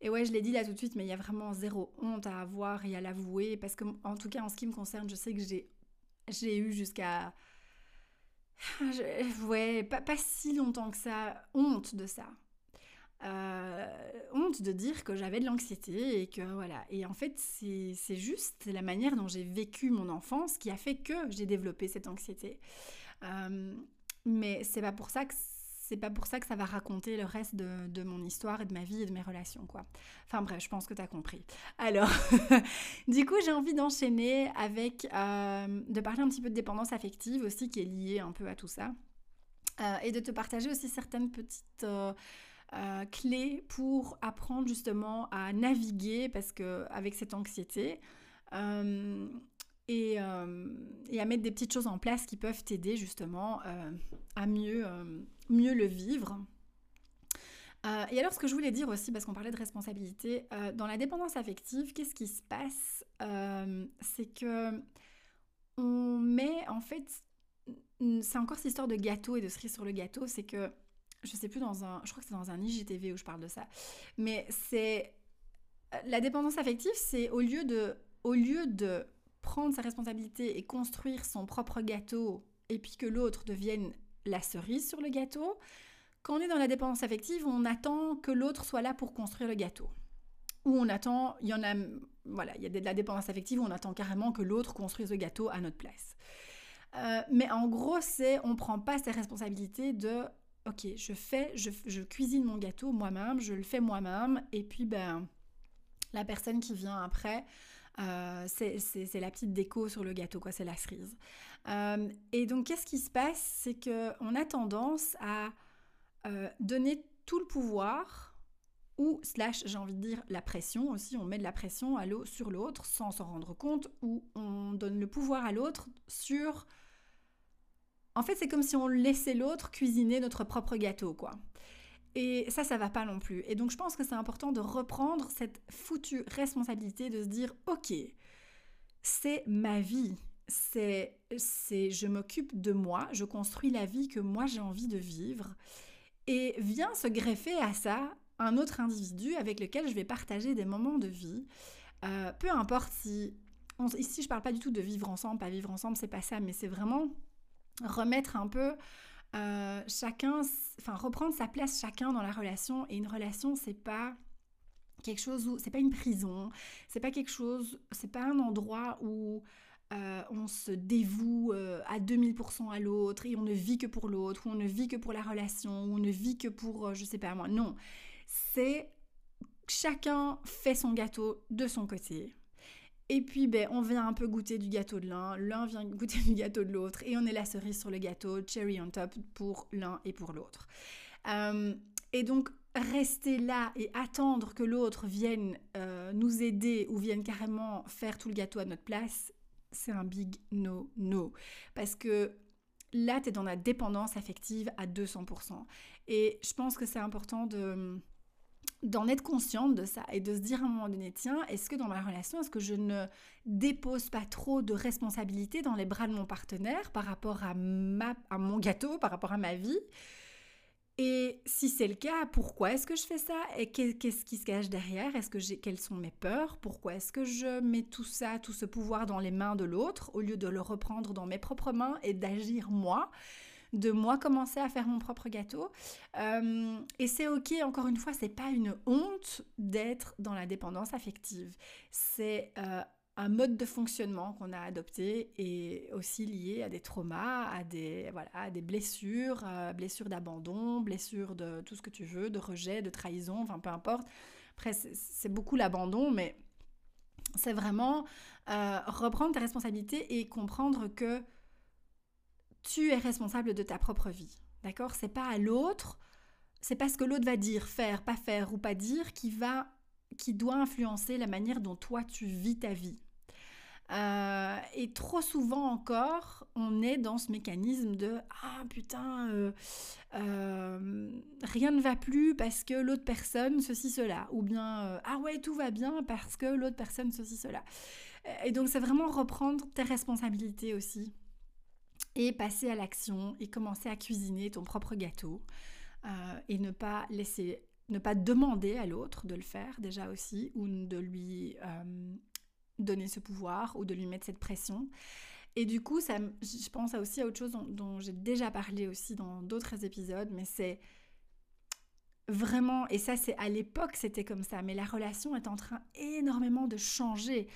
et ouais, je l'ai dit là tout de suite, mais il y a vraiment zéro honte à avoir et à l'avouer, parce que en tout cas en ce qui me concerne, je sais que j'ai, eu jusqu'à... Ouais, pas, pas si longtemps que ça, honte de ça. Euh, honte de dire que j'avais de l'anxiété et que voilà. Et en fait, c'est juste la manière dont j'ai vécu mon enfance qui a fait que j'ai développé cette anxiété. Euh, mais c'est pas pour ça que c'est pas pour ça que ça va raconter le reste de, mon histoire et de ma vie et de mes relations, quoi. Enfin bref, je pense que tu as compris. Alors, [LAUGHS] du coup, j'ai envie d'enchaîner avec, euh, de parler un petit peu de dépendance affective aussi, qui est liée un peu à tout ça. et de te partager aussi certaines petites clés pour apprendre justement à naviguer parce que avec cette anxiété euh, et, et, à mettre des petites choses en place qui peuvent t'aider justement à mieux, mieux le vivre. et alors, ce que je voulais dire aussi, parce qu'on parlait de responsabilité, dans la dépendance affective, qu'est-ce qui se passe C'est que on met en fait c'est encore cette histoire de gâteau et de cerise sur le gâteau, c'est que je sais plus dans un, je crois que c'est dans un IGTV où je parle de ça, mais c'est la dépendance affective, c'est au lieu de, au lieu de prendre sa responsabilité et construire son propre gâteau et puis que l'autre devienne la cerise sur le gâteau, quand on est dans la dépendance affective, on attend que l'autre soit là pour construire le gâteau. Ou on attend, il y en a, voilà, il y a de la dépendance affective où on attend carrément que l'autre construise le gâteau à notre place. Euh, mais en gros, c'est on prend pas ses responsabilités de ok, je fais, je, cuisine mon gâteau moi-même, je le fais moi-même, et puis ben la personne qui vient après, euh, c'est la petite déco sur le gâteau, quoi, c'est la cerise. Euh, et donc, qu'est-ce qui se passe? C'est qu'on a tendance à donner tout le pouvoir, ou slash, j'ai envie de dire, la pression aussi, on met de la pression sur l'autre sans s'en rendre compte, ou on donne le pouvoir à l'autre sur en fait, c'est comme si on laissait l'autre cuisiner notre propre gâteau, quoi. Et ça, ça va pas non plus. Et donc, je pense que c'est important de reprendre cette foutue responsabilité de se dire, ok, c'est ma vie. C'est, c'est, je m'occupe de moi, je construis la vie que moi j'ai envie de vivre. Et vient se greffer à ça un autre individu avec lequel je vais partager des moments de vie. Euh, peu importe si. ici, je parle pas du tout de vivre ensemble, pas vivre ensemble, c'est pas ça, mais c'est vraiment remettre un peu euh, chacun, enfin reprendre sa place chacun dans la relation. Et une relation, c'est pas quelque chose où c'est pas une prison, c'est pas quelque chose, c'est pas un endroit où euh, on se dévoue euh, à 2000% à l'autre et on ne vit que pour l'autre, ou on ne vit que pour la relation, ou on ne vit que pour, je sais pas moi. Non, c'est chacun fait son gâteau de son côté. Et puis, ben, on vient un peu goûter du gâteau de l'un, l'un vient goûter du gâteau de l'autre, et on est la cerise sur le gâteau, cherry on top pour l'un et pour l'autre. Euh, et donc, rester là et attendre que l'autre vienne euh, nous aider ou vienne carrément faire tout le gâteau à notre place, c'est un big no-no. Parce que là, tu es dans la dépendance affective à 200%. Et je pense que c'est important de d'en être consciente de ça et de se dire à un moment donné, tiens, est-ce que dans ma relation, est-ce que je ne dépose pas trop de responsabilités dans les bras de mon partenaire par rapport à, ma, à mon gâteau, par rapport à ma vie? Et si c'est le cas, pourquoi est-ce que je fais ça? Et qu'est-ce qui se cache derrière? Est-ce que j'ai quelles sont mes peurs? Pourquoi est-ce que je mets tout ça, tout ce pouvoir dans les mains de l'autre au lieu de le reprendre dans mes propres mains et d'agir moi? De moi commencer à faire mon propre gâteau. Euh, et c'est ok, encore une fois, c'est pas une honte d'être dans la dépendance affective. C'est euh, un mode de fonctionnement qu'on a adopté et aussi lié à des traumas, à des, voilà, à des blessures, euh, blessures d'abandon, blessures de tout ce que tu veux, de rejet, de trahison, enfin peu importe. Après, c'est beaucoup l'abandon, mais c'est vraiment reprendre ta responsabilité et comprendre que tu es responsable de ta propre vie. D'accord? C'est pas à l'autre, c'est pas ce que l'autre va dire, faire, pas faire ou pas dire qui va qui doit influencer la manière dont toi tu vis ta vie. Euh, et trop souvent encore, on est dans ce mécanisme de ah putain, euh, euh, rien ne va plus parce que l'autre personne ceci cela, ou bien ah ouais tout va bien parce que l'autre personne ceci cela. Et donc c'est vraiment reprendre tes responsabilités aussi et passer à l'action et commencer à cuisiner ton propre gâteau euh, et ne pas laisser, ne pas demander à l'autre de le faire déjà aussi ou de lui euh, donner ce pouvoir ou de lui mettre cette pression. Et du coup, ça, je pense aussi à autre chose dont, j'ai déjà parlé aussi dans d'autres épisodes, mais c'est vraiment, et ça c'est à l'époque c'était comme ça, mais la relation est en train énormément de changer.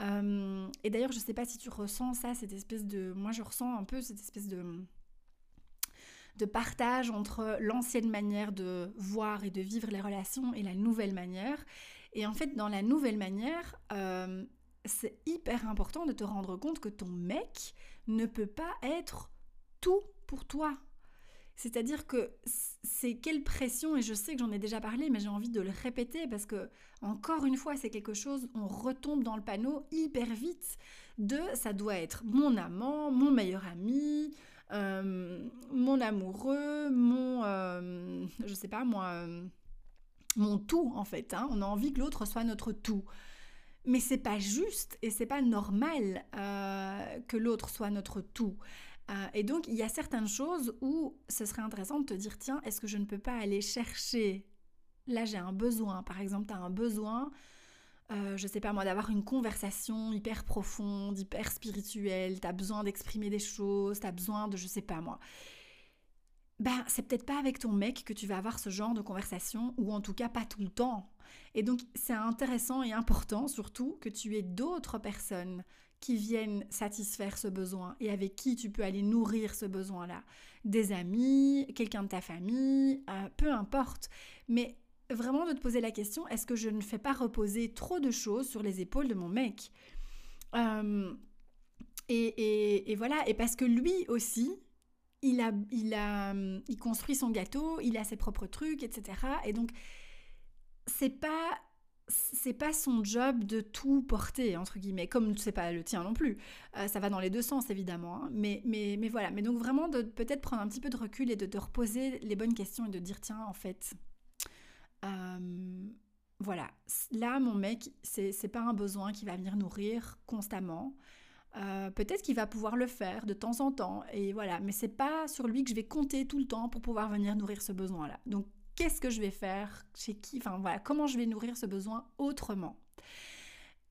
Euh, et d'ailleurs, je sais pas si tu ressens ça, cette espèce de... Moi, je ressens un peu cette espèce de de partage entre l'ancienne manière de voir et de vivre les relations et la nouvelle manière. Et en fait, dans la nouvelle manière, euh, c'est hyper important de te rendre compte que ton mec ne peut pas être tout pour toi. C'est-à-dire que c'est quelle pression, et je sais que j'en ai déjà parlé, mais j'ai envie de le répéter parce que, encore une fois, c'est quelque chose, on retombe dans le panneau hyper vite de ça doit être mon amant, mon meilleur ami, euh, mon amoureux, mon, euh, je sais pas moi, euh, mon tout en fait. Hein. On a envie que l'autre soit notre tout. Mais c'est pas juste et c'est pas normal que l'autre soit notre tout. Et donc il y a certaines choses où ce serait intéressant de te dire tiens, est-ce que je ne peux pas aller chercher? Là j'ai un besoin, par exemple tu as un besoin euh, je sais pas moi, d'avoir une conversation hyper profonde, hyper spirituelle, t'as besoin d'exprimer des choses, t'as besoin de je sais pas moi. Ben, c'est peut-être pas avec ton mec que tu vas avoir ce genre de conversation, ou en tout cas pas tout le temps. Et donc, c'est intéressant et important surtout que tu aies d'autres personnes qui viennent satisfaire ce besoin et avec qui tu peux aller nourrir ce besoin-là. Des amis, quelqu'un de ta famille, euh, peu importe. Mais vraiment de te poser la question, est-ce que je ne fais pas reposer trop de choses sur les épaules de mon mec? Euh, et, voilà, et parce que lui aussi, il a, il a, il construit son gâteau, il a ses propres trucs, etc. Et donc, c'est pas, c'est pas son job de tout porter entre guillemets, comme c'est pas le tien non plus. Euh, ça va dans les deux sens évidemment, hein. mais, mais, mais voilà. Mais donc vraiment de peut-être prendre un petit peu de recul et de te reposer les bonnes questions et de dire tiens en fait, euh, voilà, là, mon mec, c'est pas un besoin qui va venir nourrir constamment. Euh, peut-être qu'il va pouvoir le faire de temps en temps, et voilà, mais c'est pas sur lui que je vais compter tout le temps pour pouvoir venir nourrir ce besoin-là. Donc, qu'est-ce que je vais faire Chez qui Enfin, voilà, comment je vais nourrir ce besoin autrement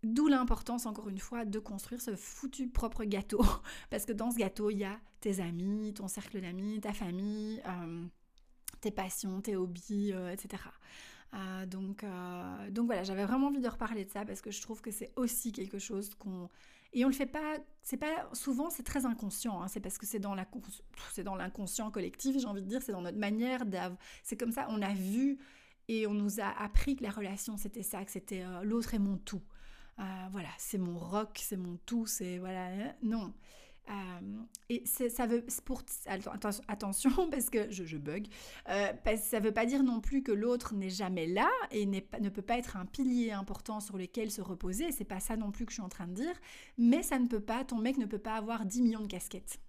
D'où l'importance, encore une fois, de construire ce foutu propre gâteau. [LAUGHS] Parce que dans ce gâteau, il y a tes amis, ton cercle d'amis, ta famille, euh, tes passions, tes hobbies, euh, etc. Euh, donc, donc voilà, j'avais vraiment envie de reparler de ça parce que je trouve que c'est aussi quelque chose qu'on et on le fait pas, c'est pas souvent, c'est très inconscient. Hein, c'est parce que c'est dans la, c'est dans l'inconscient collectif, j'ai envie de dire, c'est dans notre manière d'avoir. C'est comme ça, on a vu et on nous a appris que la relation c'était ça, que c'était l'autre est mon tout. voilà, c'est mon rock, c'est mon tout, c'est voilà. Hein, non. Euh, et ça veut pour attention [LAUGHS] parce que je, bug euh, parce que ça veut pas dire non plus que l'autre n'est jamais là et ne peut pas être un pilier important sur lequel se reposer. C'est pas ça non plus que je suis en train de dire. Mais ça ne peut pas ton mec ne peut pas avoir 10 millions de casquettes.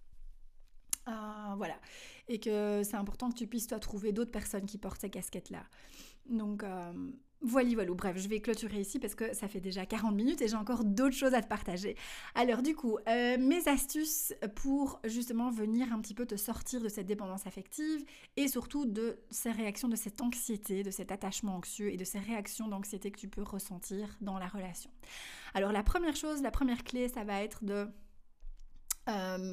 Euh, voilà. Et que c'est important que tu puisses toi trouver d'autres personnes qui portent ces casquettes là donc voilà, voilà, bref, je vais clôturer ici parce que ça fait déjà 40 minutes et j'ai encore d'autres choses à te partager. Alors du coup, euh, mes astuces pour justement venir un petit peu te sortir de cette dépendance affective et surtout de ces réactions, de cette anxiété, de cet attachement anxieux et de ces réactions d'anxiété que tu peux ressentir dans la relation. Alors la première chose, la première clé, ça va être de... Euh,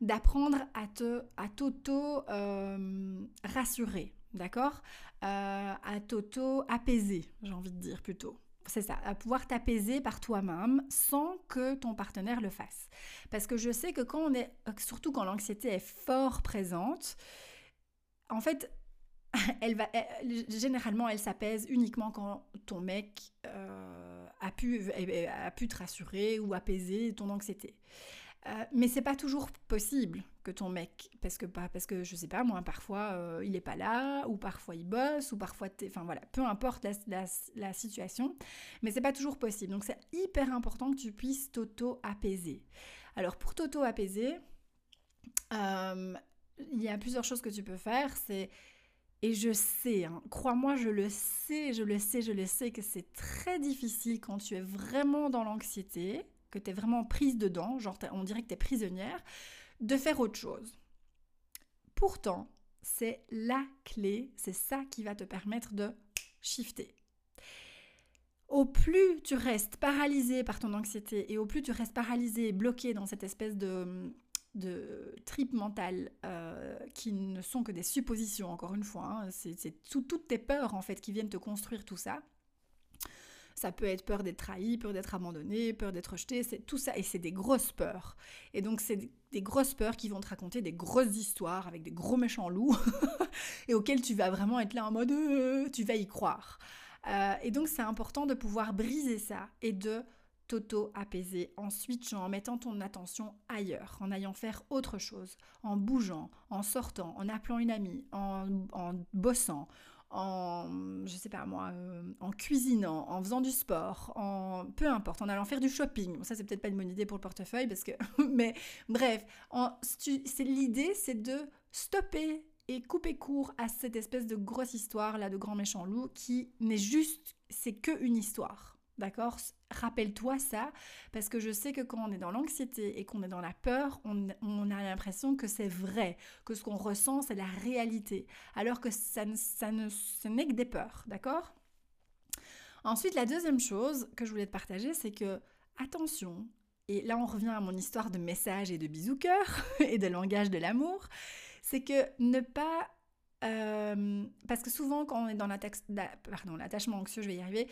d'apprendre à te à t'auto euh, rassurer d'accord euh, À t'auto-apaiser, j'ai envie de dire plutôt. C'est ça, à pouvoir t'apaiser par toi-même sans que ton partenaire le fasse. Parce que je sais que quand on est, surtout quand l'anxiété est fort présente, en fait, [LAUGHS] elle va, généralement, elle s'apaise uniquement quand ton mec euh, a, pu, a pu te rassurer ou apaiser ton anxiété. Euh, mais c'est pas toujours possible que ton mec, parce que pas, parce que je sais pas moi, parfois euh, il est pas là, ou parfois il bosse, ou parfois, enfin voilà, peu importe la, situation, mais c'est pas toujours possible. Donc c'est hyper important que tu puisses t'auto-apaiser. Alors pour t'auto-apaiser, euh, il y a plusieurs choses que tu peux faire. C'est et je sais, hein, crois-moi, je le sais, je le sais, je le sais que c'est très difficile quand tu es vraiment dans l'anxiété que tu es vraiment prise dedans, genre on dirait que tu es prisonnière, de faire autre chose. Pourtant, c'est la clé, c'est ça qui va te permettre de shifter. Au plus tu restes paralysé par ton anxiété et au plus tu restes paralysé, bloqué dans cette espèce de, de trip mentale euh, qui ne sont que des suppositions, encore une fois, hein, c'est toutes tes peurs en fait qui viennent te construire tout ça, ça peut être peur d'être trahi, peur d'être abandonné, peur d'être rejeté, c'est tout ça. Et c'est des grosses peurs. Et donc, c'est des grosses peurs qui vont te raconter des grosses histoires avec des gros méchants loups [LAUGHS] et auxquels tu vas vraiment être là en mode euh, tu vas y croire. Euh, et donc, c'est important de pouvoir briser ça et de t'auto-apaiser. Ensuite, en mettant ton attention ailleurs, en allant faire autre chose, en bougeant, en sortant, en appelant une amie, en, bossant, en, je sais pas moi, euh, en cuisinant, en faisant du sport, en peu importe, en allant faire du shopping. Bon, ça, c'est peut-être pas une bonne idée pour le portefeuille parce que, [LAUGHS] mais bref, l'idée, c'est de stopper et couper court à cette espèce de grosse histoire là de grand méchant loup qui n'est juste, c'est que une histoire. D'accord? Rappelle-toi ça, parce que je sais que quand on est dans l'anxiété et qu'on est dans la peur, on, a l'impression que c'est vrai, que ce qu'on ressent, c'est la réalité, alors que ça, ça ne, ce n'est que des peurs, d'accord? Ensuite, la deuxième chose que je voulais te partager, c'est que, attention, et là on revient à mon histoire de message et de bisous cœur [LAUGHS] et de langage de l'amour, c'est que ne pas euh, parce que souvent, quand on est dans l'attachement anxieux, je vais y arriver,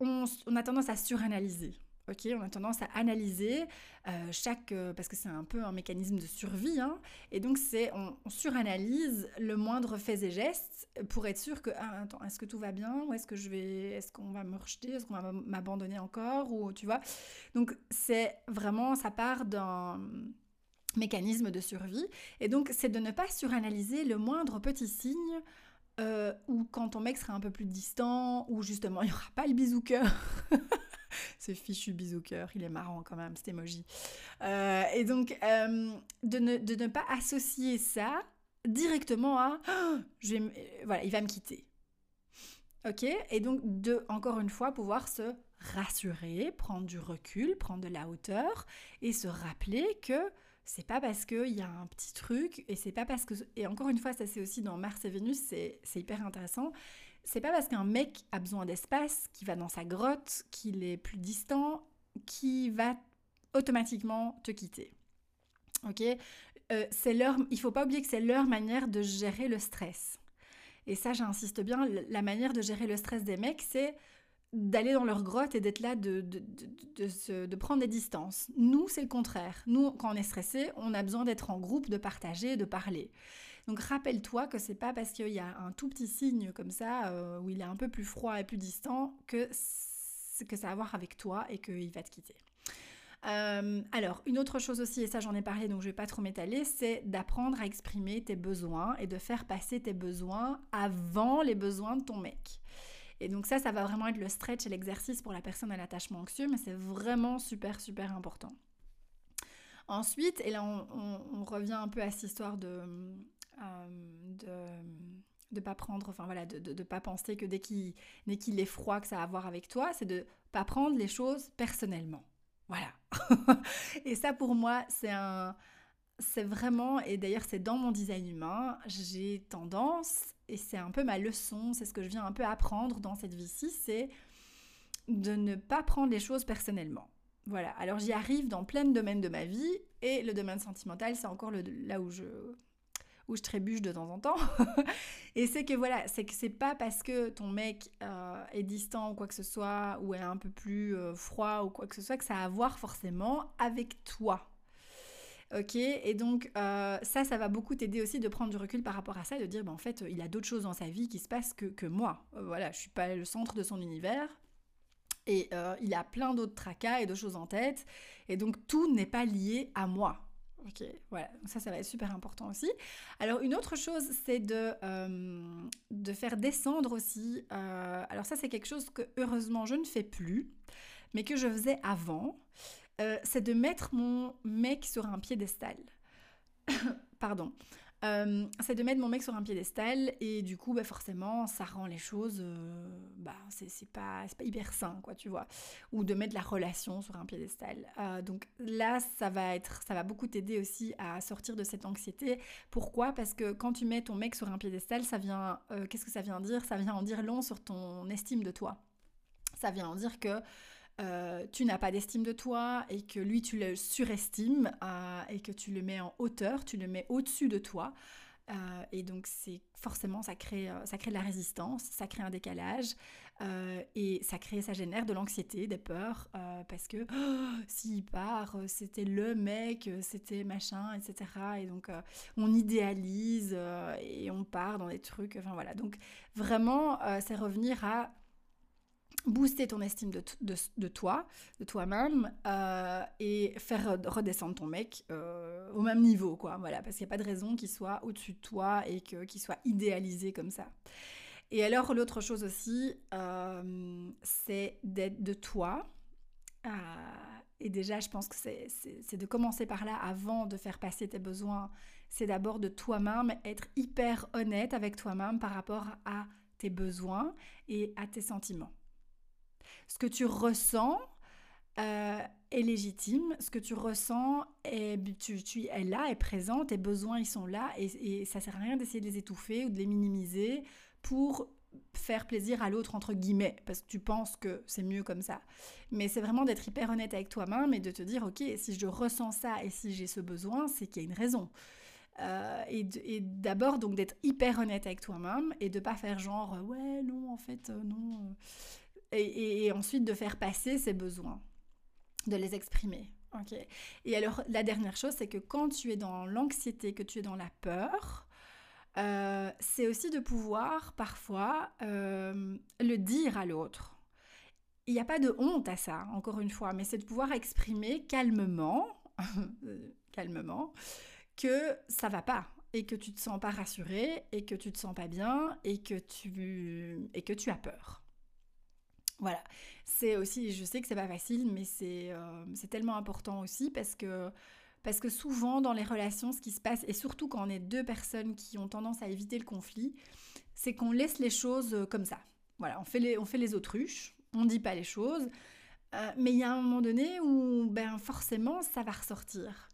on, a tendance à suranalyser. On a tendance à analyser euh, chaque euh, parce que c'est un peu un mécanisme de survie, hein, et donc c'est on, suranalyse le moindre fait et geste pour être sûr que ah, attends est-ce que tout va bien? Ou est-ce que je vais est-ce qu'on va me rejeter? Est-ce qu'on va m'abandonner encore? Ou tu vois? Donc c'est vraiment ça part d'un mécanisme de survie. Et donc c'est de ne pas suranalyser le moindre petit signe euh, ou quand ton mec sera un peu plus distant, ou justement [LAUGHS] il n'y aura pas le bisou cœur. [LAUGHS] Ce fichu bisou cœur, il est marrant quand même, cet emoji. Euh, et donc, euh, de, ne, pas associer ça directement à [GASPS] je voilà, il va me quitter. Ok? Et donc, de, encore une fois, pouvoir se rassurer, prendre du recul, prendre de la hauteur et se rappeler que c'est pas parce qu'il y a un petit truc, et c'est pas parce que. Et encore une fois, ça c'est aussi dans Mars et Vénus, c'est hyper intéressant. C'est pas parce qu'un mec a besoin d'espace, qu'il va dans sa grotte, qu'il est plus distant, qu'il va automatiquement te quitter. Ok? Euh, c'est leur, Il faut pas oublier que c'est leur manière de gérer le stress. Et ça, j'insiste bien, la manière de gérer le stress des mecs, c'est d'aller dans leur grotte et d'être là, de, de, prendre des distances. Nous, c'est le contraire. Nous, quand on est stressé, on a besoin d'être en groupe, de partager, de parler. Donc rappelle-toi que c'est pas parce qu'il y a un tout petit signe comme ça, euh, où il est un peu plus froid et plus distant, que, que ça a à voir avec toi et qu'il va te quitter. Euh, alors, une autre chose aussi, et ça j'en ai parlé donc je vais pas trop m'étaler, c'est d'apprendre à exprimer tes besoins et de faire passer tes besoins avant les besoins de ton mec. Et donc ça, ça va vraiment être le stretch et l'exercice pour la personne à l'attachement anxieux, mais c'est vraiment super, super important. Ensuite, et là on, revient un peu à cette histoire de... Euh, de pas prendre, enfin voilà, de ne pas penser que dès qu'il qu'il est froid que ça a à voir avec toi, c'est de pas prendre les choses personnellement. Voilà. [LAUGHS] et ça pour moi, c'est un, c'est vraiment, et d'ailleurs c'est dans mon design humain, j'ai tendance et c'est un peu ma leçon, c'est ce que je viens un peu apprendre dans cette vie-ci, c'est de ne pas prendre les choses personnellement. Voilà, alors j'y arrive dans plein de domaines de ma vie, et le domaine sentimental, c'est encore le, là où je, où je trébuche de temps en temps. [LAUGHS] et c'est que voilà, c'est que c'est pas parce que ton mec euh, est distant ou quoi que ce soit, ou est un peu plus euh, froid ou quoi que ce soit, que ça a à voir forcément avec toi. Ok, et donc euh, ça, ça va beaucoup t'aider aussi de prendre du recul par rapport à ça, de dire, bah, en fait, il a d'autres choses dans sa vie qui se passent que, que moi. Euh, voilà, je suis pas le centre de son univers. Et euh, il a plein d'autres tracas et de choses en tête. Et donc tout n'est pas lié à moi. Ok, voilà, ça, ça va être super important aussi. Alors, une autre chose, c'est de, de faire descendre aussi. alors, ça, c'est quelque chose que heureusement je ne fais plus, mais que je faisais avant. Euh, c'est de mettre mon mec sur un piédestal. [COUGHS] Pardon. Euh, c'est de mettre mon mec sur un piédestal et du coup bah forcément ça rend les choses euh, bah c'est pas, pas hyper sain quoi tu vois. Ou de mettre la relation sur un piédestal. Donc là ça va être ça va beaucoup t'aider aussi à sortir de cette anxiété. Pourquoi? Parce que quand tu mets ton mec sur un piédestal ça vient qu'est-ce que ça vient dire? Ça vient en dire long sur ton estime de toi. Ça vient en dire que euh, tu n'as pas d'estime de toi et que lui tu le surestimes euh, et que tu le mets en hauteur, tu le mets au-dessus de toi. Euh, et donc c'est forcément ça crée, ça crée de la résistance, ça crée un décalage et ça crée, ça génère de l'anxiété, des peurs parce que oh, s'il part, c'était le mec, c'était machin, etc. Et donc on idéalise et on part dans des trucs. Enfin voilà. Donc vraiment c'est revenir à booster ton estime de, toi, de toi-même, euh, et faire redescendre ton mec euh, au même niveau, quoi. Voilà, parce qu'il n'y a pas de raison qu'il soit au-dessus de toi et qu'il soit idéalisé comme ça. Et alors, l'autre chose aussi, euh, c'est d'être de toi. et déjà, je pense que c'est de commencer par là avant de faire passer tes besoins. C'est d'abord de toi-même, être hyper honnête avec toi-même par rapport à tes besoins et à tes sentiments. Ce que tu ressens euh, est légitime, ce que tu ressens est, tu, tu est là, est présent, tes besoins ils sont là et, et ça sert à rien d'essayer de les étouffer ou de les minimiser pour faire plaisir à l'autre entre guillemets parce que tu penses que c'est mieux comme ça. Mais c'est vraiment d'être hyper honnête avec toi-même et de te dire ok si je ressens ça et si j'ai ce besoin c'est qu'il y a une raison. Euh, et d'abord donc d'être hyper honnête avec toi-même et de pas faire genre ouais non en fait euh, non et, ensuite de faire passer ses besoins, de les exprimer. et alors, la dernière chose, c'est que quand tu es dans l'anxiété, que tu es dans la peur, euh, c'est aussi de pouvoir parfois euh, le dire à l'autre. Il n'y a pas de honte à ça, encore une fois, mais c'est de pouvoir exprimer calmement, [LAUGHS] calmement, que ça va pas et que tu te sens pas rassuré et que tu te sens pas bien et que tu et que tu as peur. Voilà, c'est aussi, je sais que c'est pas facile, mais euh, c'est tellement important aussi parce que, parce que souvent dans les relations, ce qui se passe, et surtout quand on est deux personnes qui ont tendance à éviter le conflit, c'est qu'on laisse les choses euh, comme ça. Voilà, on fait les, on fait les autruches, on dit pas les choses, euh, mais il y a un moment donné où ben, forcément ça va ressortir.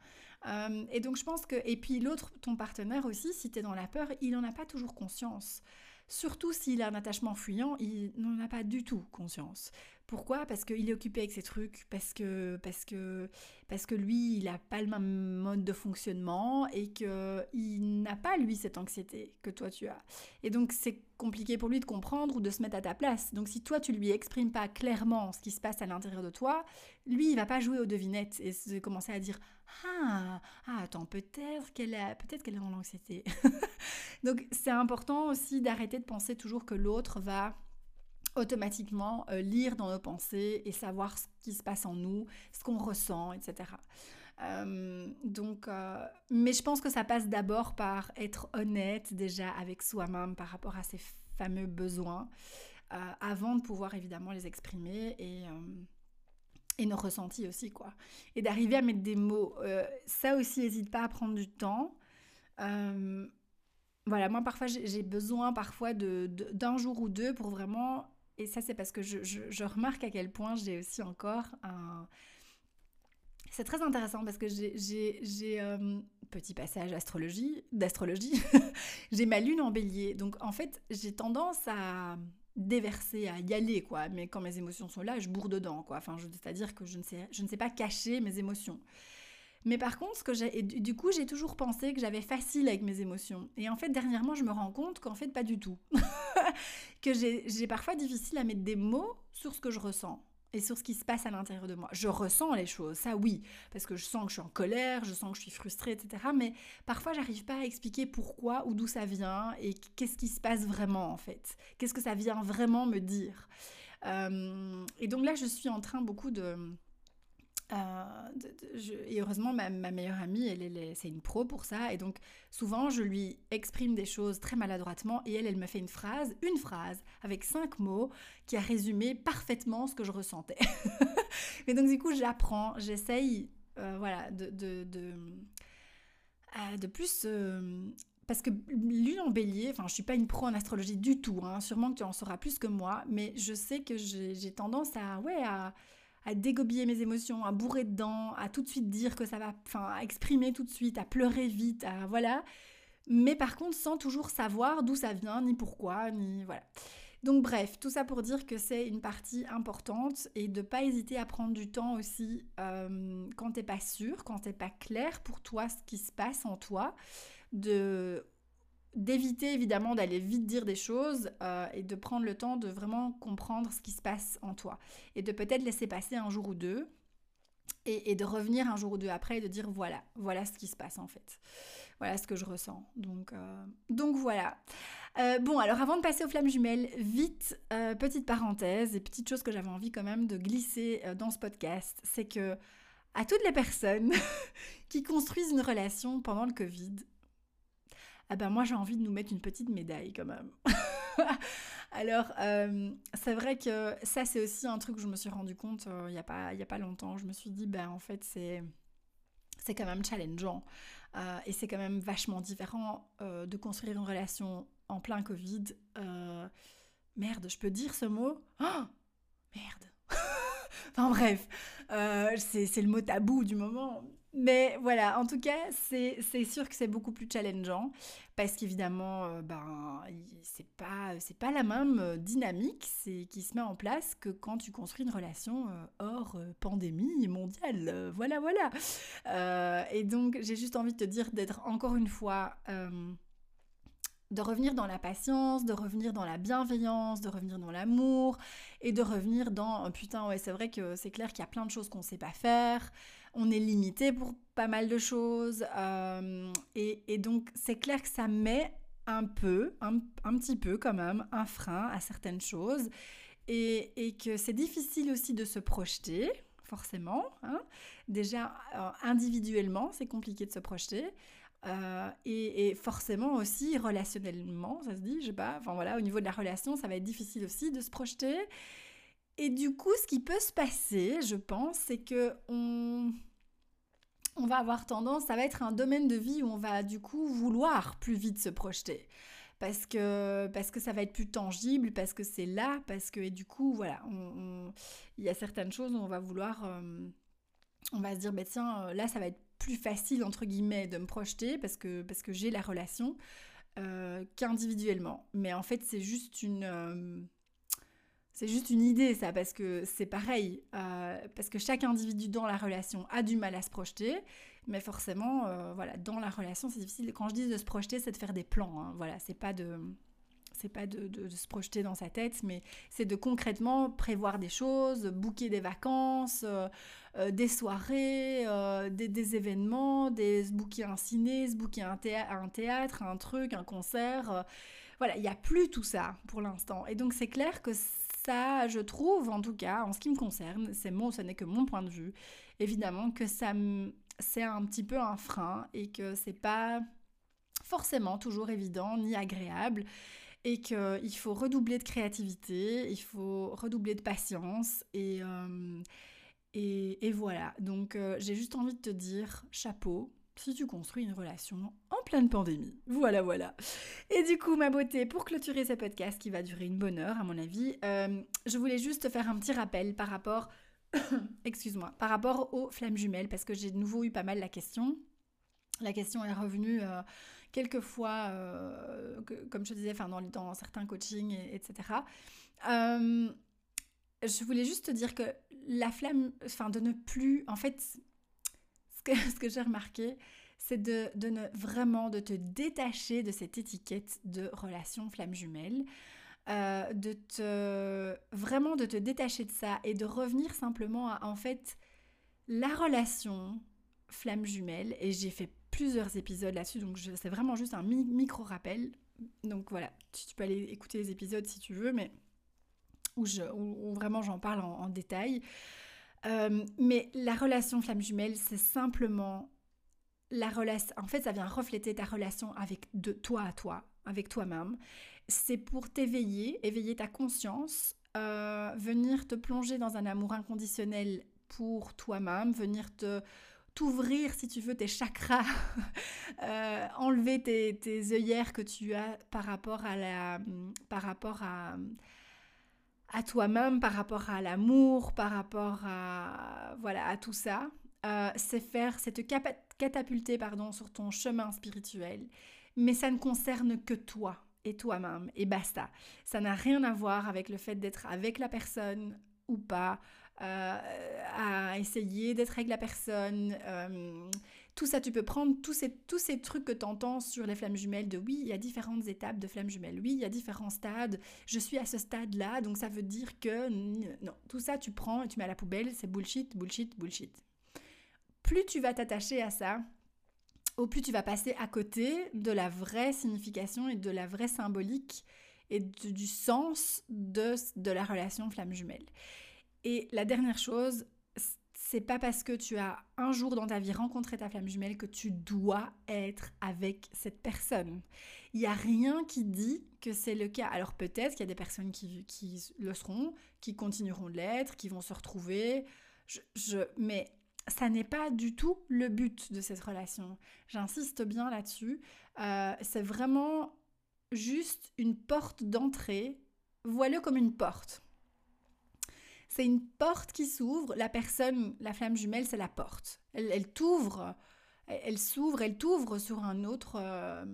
et donc je pense que, et puis l'autre, ton partenaire aussi, si tu es dans la peur, il n'en a pas toujours conscience. Surtout s'il a un attachement fuyant, il n'en a pas du tout conscience. Pourquoi? Parce qu'il est occupé avec ses trucs, parce que, parce que, parce que lui, il n'a pas le même mode de fonctionnement et qu'il n'a pas, lui, cette anxiété que toi tu as. Et donc, c'est compliqué pour lui de comprendre ou de se mettre à ta place. Donc, si toi, tu lui exprimes pas clairement ce qui se passe à l'intérieur de toi, lui, il va pas jouer aux devinettes et se commencer à dire ah, ah attends, peut-être qu'elle peut-être qu'elle est dans l'anxiété. [LAUGHS] donc, c'est important aussi d'arrêter de penser toujours que l'autre va automatiquement euh, lire dans nos pensées et savoir ce qui se passe en nous, ce qu'on ressent, etc. Euh, donc, euh, mais je pense que ça passe d'abord par être honnête déjà avec soi-même par rapport à ces fameux besoins, avant de pouvoir évidemment les exprimer et, et nos ressentis aussi, quoi. Et d'arriver à mettre des mots. ça aussi, n'hésite pas à prendre du temps. voilà, moi parfois j'ai besoin parfois d'un de, d'un jour ou deux pour vraiment et ça, c'est parce que je, remarque à quel point j'ai aussi encore un... C'est très intéressant parce que j'ai euh, petit passage astrologie, d'astrologie. [LAUGHS] j'ai ma lune en bélier. Donc en fait, j'ai tendance à déverser, à y aller, quoi. Mais quand mes émotions sont là, je bourre dedans, quoi. Enfin, c'est-à-dire que je ne, sais, je ne sais pas cacher mes émotions. Mais par contre, que j'ai, du coup, j'ai toujours pensé que j'avais facile avec mes émotions. Et en fait, dernièrement, je me rends compte qu'en fait, pas du tout. [LAUGHS] que j'ai parfois difficile à mettre des mots sur ce que je ressens et sur ce qui se passe à l'intérieur de moi. Je ressens les choses, ça oui, parce que je sens que je suis en colère, je sens que je suis frustrée, etc. Mais parfois, j'arrive pas à expliquer pourquoi ou d'où ça vient et qu'est-ce qui se passe vraiment en fait. Qu'est-ce que ça vient vraiment me dire? Euh, et donc là, je suis en train beaucoup de euh, et heureusement, ma, meilleure amie, elle, c'est une pro pour ça. Et donc, souvent, je lui exprime des choses très maladroitement et elle, elle me fait une phrase, une phrase, avec cinq mots, qui a résumé parfaitement ce que je ressentais. [LAUGHS] Mais donc, du coup, j'apprends, j'essaye, euh, voilà, de, de, de, euh, de plus parce que lune en bélier, enfin je suis pas une pro en astrologie du tout, hein, sûrement que tu en sauras plus que moi, mais je sais que j'ai tendance à, ouais, à, à dégobiller mes émotions, à bourrer dedans, à tout de suite dire que ça va, enfin, à exprimer tout de suite, à pleurer vite, à voilà. Mais par contre, sans toujours savoir d'où ça vient, ni pourquoi, ni voilà. Donc bref, tout ça pour dire que c'est une partie importante et de pas hésiter à prendre du temps aussi euh, quand t'es pas sûr, quand t'es pas clair pour toi ce qui se passe en toi, de d'éviter évidemment d'aller vite dire des choses euh, et de prendre le temps de vraiment comprendre ce qui se passe en toi et de peut-être laisser passer un jour ou deux et, de revenir un jour ou deux après et de dire voilà, voilà ce qui se passe en fait. Voilà ce que je ressens. Donc, euh, donc voilà. Euh, bon, alors avant de passer aux flammes jumelles, vite, petite parenthèse et petite chose que j'avais envie quand même de glisser dans ce podcast, c'est que à toutes les personnes [LAUGHS] qui construisent une relation pendant le Covid, ah ben moi j'ai envie de nous mettre une petite médaille quand même. [LAUGHS] Alors, euh, c'est vrai que ça, c'est aussi un truc que je me suis rendu compte euh, il n'y a, pas, a pas longtemps. Je me suis dit, ben en fait, c'est, c'est quand même challengeant. Euh, et c'est quand même vachement différent de construire une relation en plein Covid. merde, je peux dire ce mot? Oh Merde [LAUGHS] Enfin bref, c'est le mot tabou du moment. Mais voilà, en tout cas, c'est sûr que c'est beaucoup plus challengeant parce qu'évidemment, euh, ben, c'est pas, pas la même euh, dynamique qui se met en place que quand tu construis une relation euh, hors pandémie mondiale. voilà, voilà. et donc, j'ai juste envie de te dire d'être encore une fois de revenir dans la patience, de revenir dans la bienveillance, de revenir dans l'amour et de revenir dans putain ouais c'est vrai que c'est clair qu'il y a plein de choses qu'on sait pas faire, on est limité pour pas mal de choses. Euh, et, donc, c'est clair que ça met un peu, un, petit peu quand même, un frein à certaines choses. Et, que c'est difficile aussi de se projeter, forcément. Hein. Déjà, euh, individuellement, c'est compliqué de se projeter. Euh, et, et, forcément aussi relationnellement, ça se dit, je sais pas, enfin voilà, au niveau de la relation, ça va être difficile aussi de se projeter. Et du coup, ce qui peut se passer, je pense, c'est que on, on va avoir tendance, ça va être un domaine de vie où on va du coup vouloir plus vite se projeter. Parce que, parce que ça va être plus tangible, parce que c'est là, parce que, et du coup, voilà, il y a certaines choses où on va vouloir, euh, on va se dire, bah, tiens, là, ça va être plus facile, entre guillemets, de me projeter parce que, parce que j'ai la relation euh, qu'individuellement. Mais en fait, c'est juste une euh, c'est juste une idée, ça, parce que c'est pareil, euh, parce que chaque individu dans la relation a du mal à se projeter, mais forcément, euh, voilà, dans la relation, c'est difficile. Quand je dis de se projeter, c'est de faire des plans. Hein, voilà, c'est pas de, c'est pas de, se projeter dans sa tête, mais c'est de concrètement prévoir des choses, booker des vacances, euh, des soirées, des, des, événements, des, se booker un ciné, se booker un, un théâtre, un truc, un concert. voilà, il n'y a plus tout ça pour l'instant. Et donc c'est clair que ça, je trouve, en tout cas, en ce qui me concerne, c'est mon, ce n'est que mon point de vue, évidemment que ça c'est un petit peu un frein et que c'est pas forcément toujours évident ni agréable et qu'il faut redoubler de créativité, il faut redoubler de patience et, euh, et, voilà. Donc euh, j'ai juste envie de te dire chapeau, si tu construis une relation en pleine pandémie. Voilà, voilà. Et du coup, ma beauté, pour clôturer ce podcast qui va durer une bonne heure, à mon avis, euh, je voulais juste faire un petit rappel par rapport, [COUGHS] excuse-moi, par rapport aux flammes jumelles, parce que j'ai de nouveau eu pas mal la question. La question est revenue euh, quelques fois, euh, comme je disais, dans, certains coachings, etc. je voulais juste te dire que la flamme, enfin, de ne plus, en fait, [LAUGHS] ce que j'ai remarqué, c'est de, ne vraiment de te détacher de cette étiquette de relation flamme jumelle, euh, de te vraiment de te détacher de ça et de revenir simplement à en fait la relation flamme jumelle. Et j'ai fait plusieurs épisodes là-dessus, donc c'est vraiment juste un micro rappel. Donc voilà, tu, peux aller écouter les épisodes si tu veux, mais où, vraiment j'en parle en, détail. Euh, mais la relation flamme jumelle, c'est simplement la relation, en fait, ça vient refléter ta relation avec de toi à toi, avec toi-même. C'est pour t'éveiller, éveiller ta conscience, euh, venir te plonger dans un amour inconditionnel pour toi-même, venir te t'ouvrir, si tu veux, tes chakras, [LAUGHS] euh, enlever tes, tes, œillères que tu as par rapport à la, par rapport à, à toi-même, par rapport à l'amour, par rapport à, voilà, à tout ça. Euh, c'est faire, c'est te pardon, sur ton chemin spirituel. Mais ça ne concerne que toi et toi-même et basta. Ça n'a rien à voir avec le fait d'être avec la personne ou pas, euh, à essayer d'être avec la personne. Euh, tout ça, tu peux prendre tous ces, tous ces trucs que tu entends sur les flammes jumelles de oui, il y a différentes étapes de flammes jumelles, oui, il y a différents stades, je suis à ce stade-là, donc ça veut dire que... Non, tout ça, tu prends et tu mets à la poubelle, c'est bullshit, bullshit, bullshit. plus tu vas t'attacher à ça, au plus tu vas passer à côté de la vraie signification et de la vraie symbolique et du sens de, de la relation flamme jumelle. Et la dernière chose, c'est pas parce que tu as un jour dans ta vie rencontré ta flamme jumelle que tu dois être avec cette personne. Il n'y a rien qui dit que c'est le cas. Alors peut-être qu'il y a des personnes qui, le seront, qui continueront de l'être, qui vont se retrouver. Je, mais ça n'est pas du tout le but de cette relation. J'insiste bien là-dessus. Euh, c'est vraiment juste une porte d'entrée. Vois-le comme une porte. C'est une porte qui s'ouvre. La personne, la flamme jumelle, c'est la porte. Elle, t'ouvre, elle, s'ouvre, elle t'ouvre sur un autre, euh,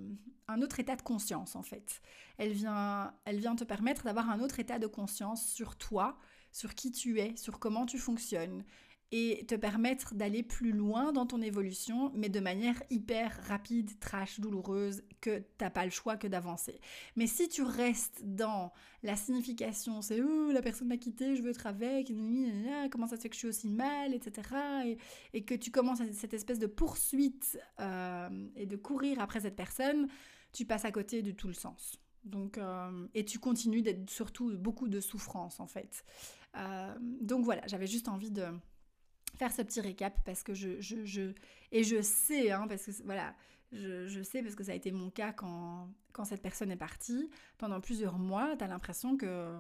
un autre état de conscience en fait. Elle vient, elle vient te permettre d'avoir un autre état de conscience sur toi, sur qui tu es, sur comment tu fonctionnes et te permettre d'aller plus loin dans ton évolution, mais de manière hyper rapide, trash, douloureuse, que t'as pas le choix que d'avancer. Mais si tu restes dans la signification, c'est oh, la personne m'a quitté, je veux être avec, comment ça se fait que je suis aussi mal, etc. Et, que tu commences cette espèce de poursuite euh, et de courir après cette personne, tu passes à côté de tout le sens. Donc, euh, et tu continues d'être surtout beaucoup de souffrance en fait. Euh, donc voilà, j'avais juste envie de faire ce petit récap parce que je, je, je et je sais, hein, parce que voilà, je, je, sais parce que ça a été mon cas quand, quand cette personne est partie. Pendant plusieurs mois, tu as l'impression que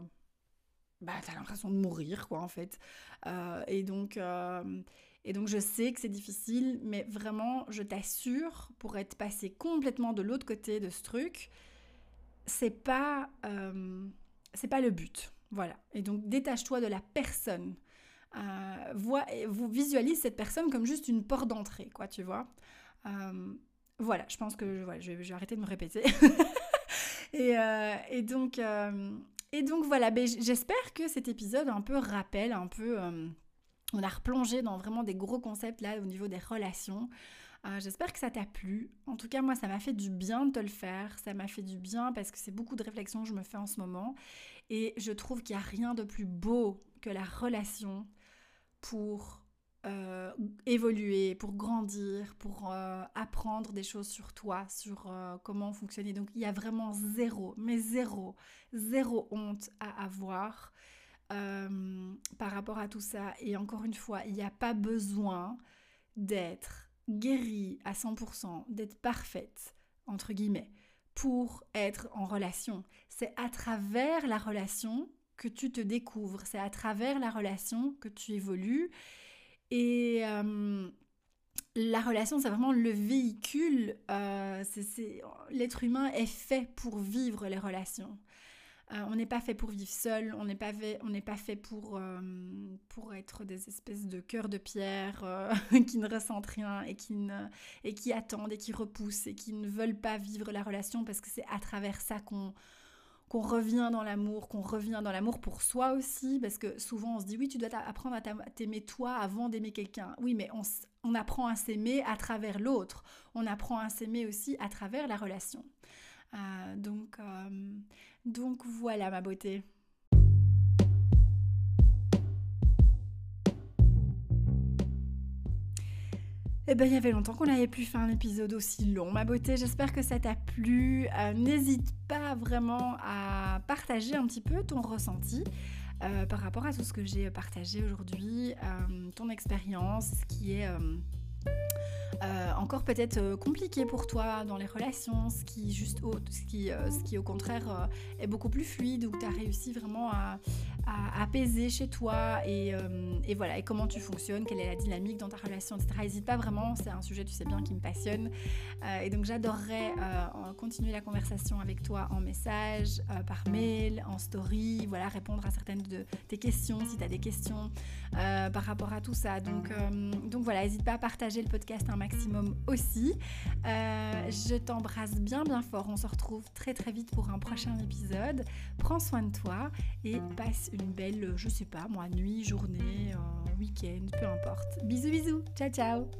bah, tu as l'impression de mourir, quoi, en fait. Euh, et, donc, euh, et donc, je sais que c'est difficile, mais vraiment, je t'assure, pour être passé complètement de l'autre côté de ce truc, c'est pas, euh, c'est pas le but. Voilà. Et donc, détache-toi de la personne euh, vous visualise cette personne comme juste une porte d'entrée, quoi, tu vois. Euh, voilà, je pense que je, vais, arrêter de me répéter. [LAUGHS] et, euh, et, donc, et donc voilà, ben, j'espère que cet épisode un peu rappelle, un peu... on a replongé dans vraiment des gros concepts là au niveau des relations. J'espère que ça t'a plu. En tout cas, moi, ça m'a fait du bien de te le faire. Ça m'a fait du bien parce que c'est beaucoup de réflexions que je me fais en ce moment. Et je trouve qu'il n'y a rien de plus beau que la relation pour euh, évoluer, pour grandir, pour euh, apprendre des choses sur toi, sur euh, comment fonctionner. Donc il y a vraiment zéro, mais zéro, zéro honte à avoir par rapport à tout ça. Et encore une fois, il n'y a pas besoin d'être guérie à 100%, d'être parfaite, entre guillemets, pour être en relation. C'est à travers la relation que tu te découvres, c'est à travers la relation que tu évolues. Et euh, la relation, c'est vraiment le véhicule. Euh, l'être humain est fait pour vivre les relations. Euh, on n'est pas fait pour vivre seul, on n'est pas fait, on n'est pas fait pour, pour être des espèces de cœurs de pierre [LAUGHS] qui ne ressentent rien et qui, ne, et qui attendent et qui repoussent et qui ne veulent pas vivre la relation parce que c'est à travers ça qu'on qu'on revient dans l'amour, qu'on revient dans l'amour pour soi aussi, parce que souvent on se dit oui, tu dois apprendre à t'aimer toi avant d'aimer quelqu'un. Oui, mais on, apprend à s'aimer à travers l'autre, on apprend à s'aimer aussi à travers la relation. Euh, donc, euh, donc voilà ma beauté. Eh bien, il y avait longtemps qu'on n'avait plus fait un épisode aussi long, ma beauté. J'espère que ça t'a plu. Euh, n'hésite pas vraiment à partager un petit peu ton ressenti. Euh, par rapport à tout ce que j'ai partagé aujourd'hui, euh, ton expérience, ce qui est euh, encore peut-être euh, compliqué pour toi dans les relations, ce qui, juste au, ce qui, euh, ce qui au contraire est beaucoup plus fluide, où tu as réussi vraiment à, apaiser chez toi et, et, voilà, et comment tu fonctionnes, quelle est la dynamique dans ta relation, etc. N'hésite pas vraiment, c'est un sujet, tu sais bien, qui me passionne. et donc j'adorerais continuer la conversation avec toi en message, par mail, en story, voilà, répondre à certaines de tes questions si tu as des questions par rapport à tout ça. Donc, donc voilà, n'hésite pas à le podcast un maximum aussi. Euh, je t'embrasse bien bien fort. On se retrouve très très vite pour un prochain épisode. Prends soin de toi et passe une belle, je sais pas moi, nuit, journée, euh, week-end, peu importe. Bisous bisous. Ciao ciao.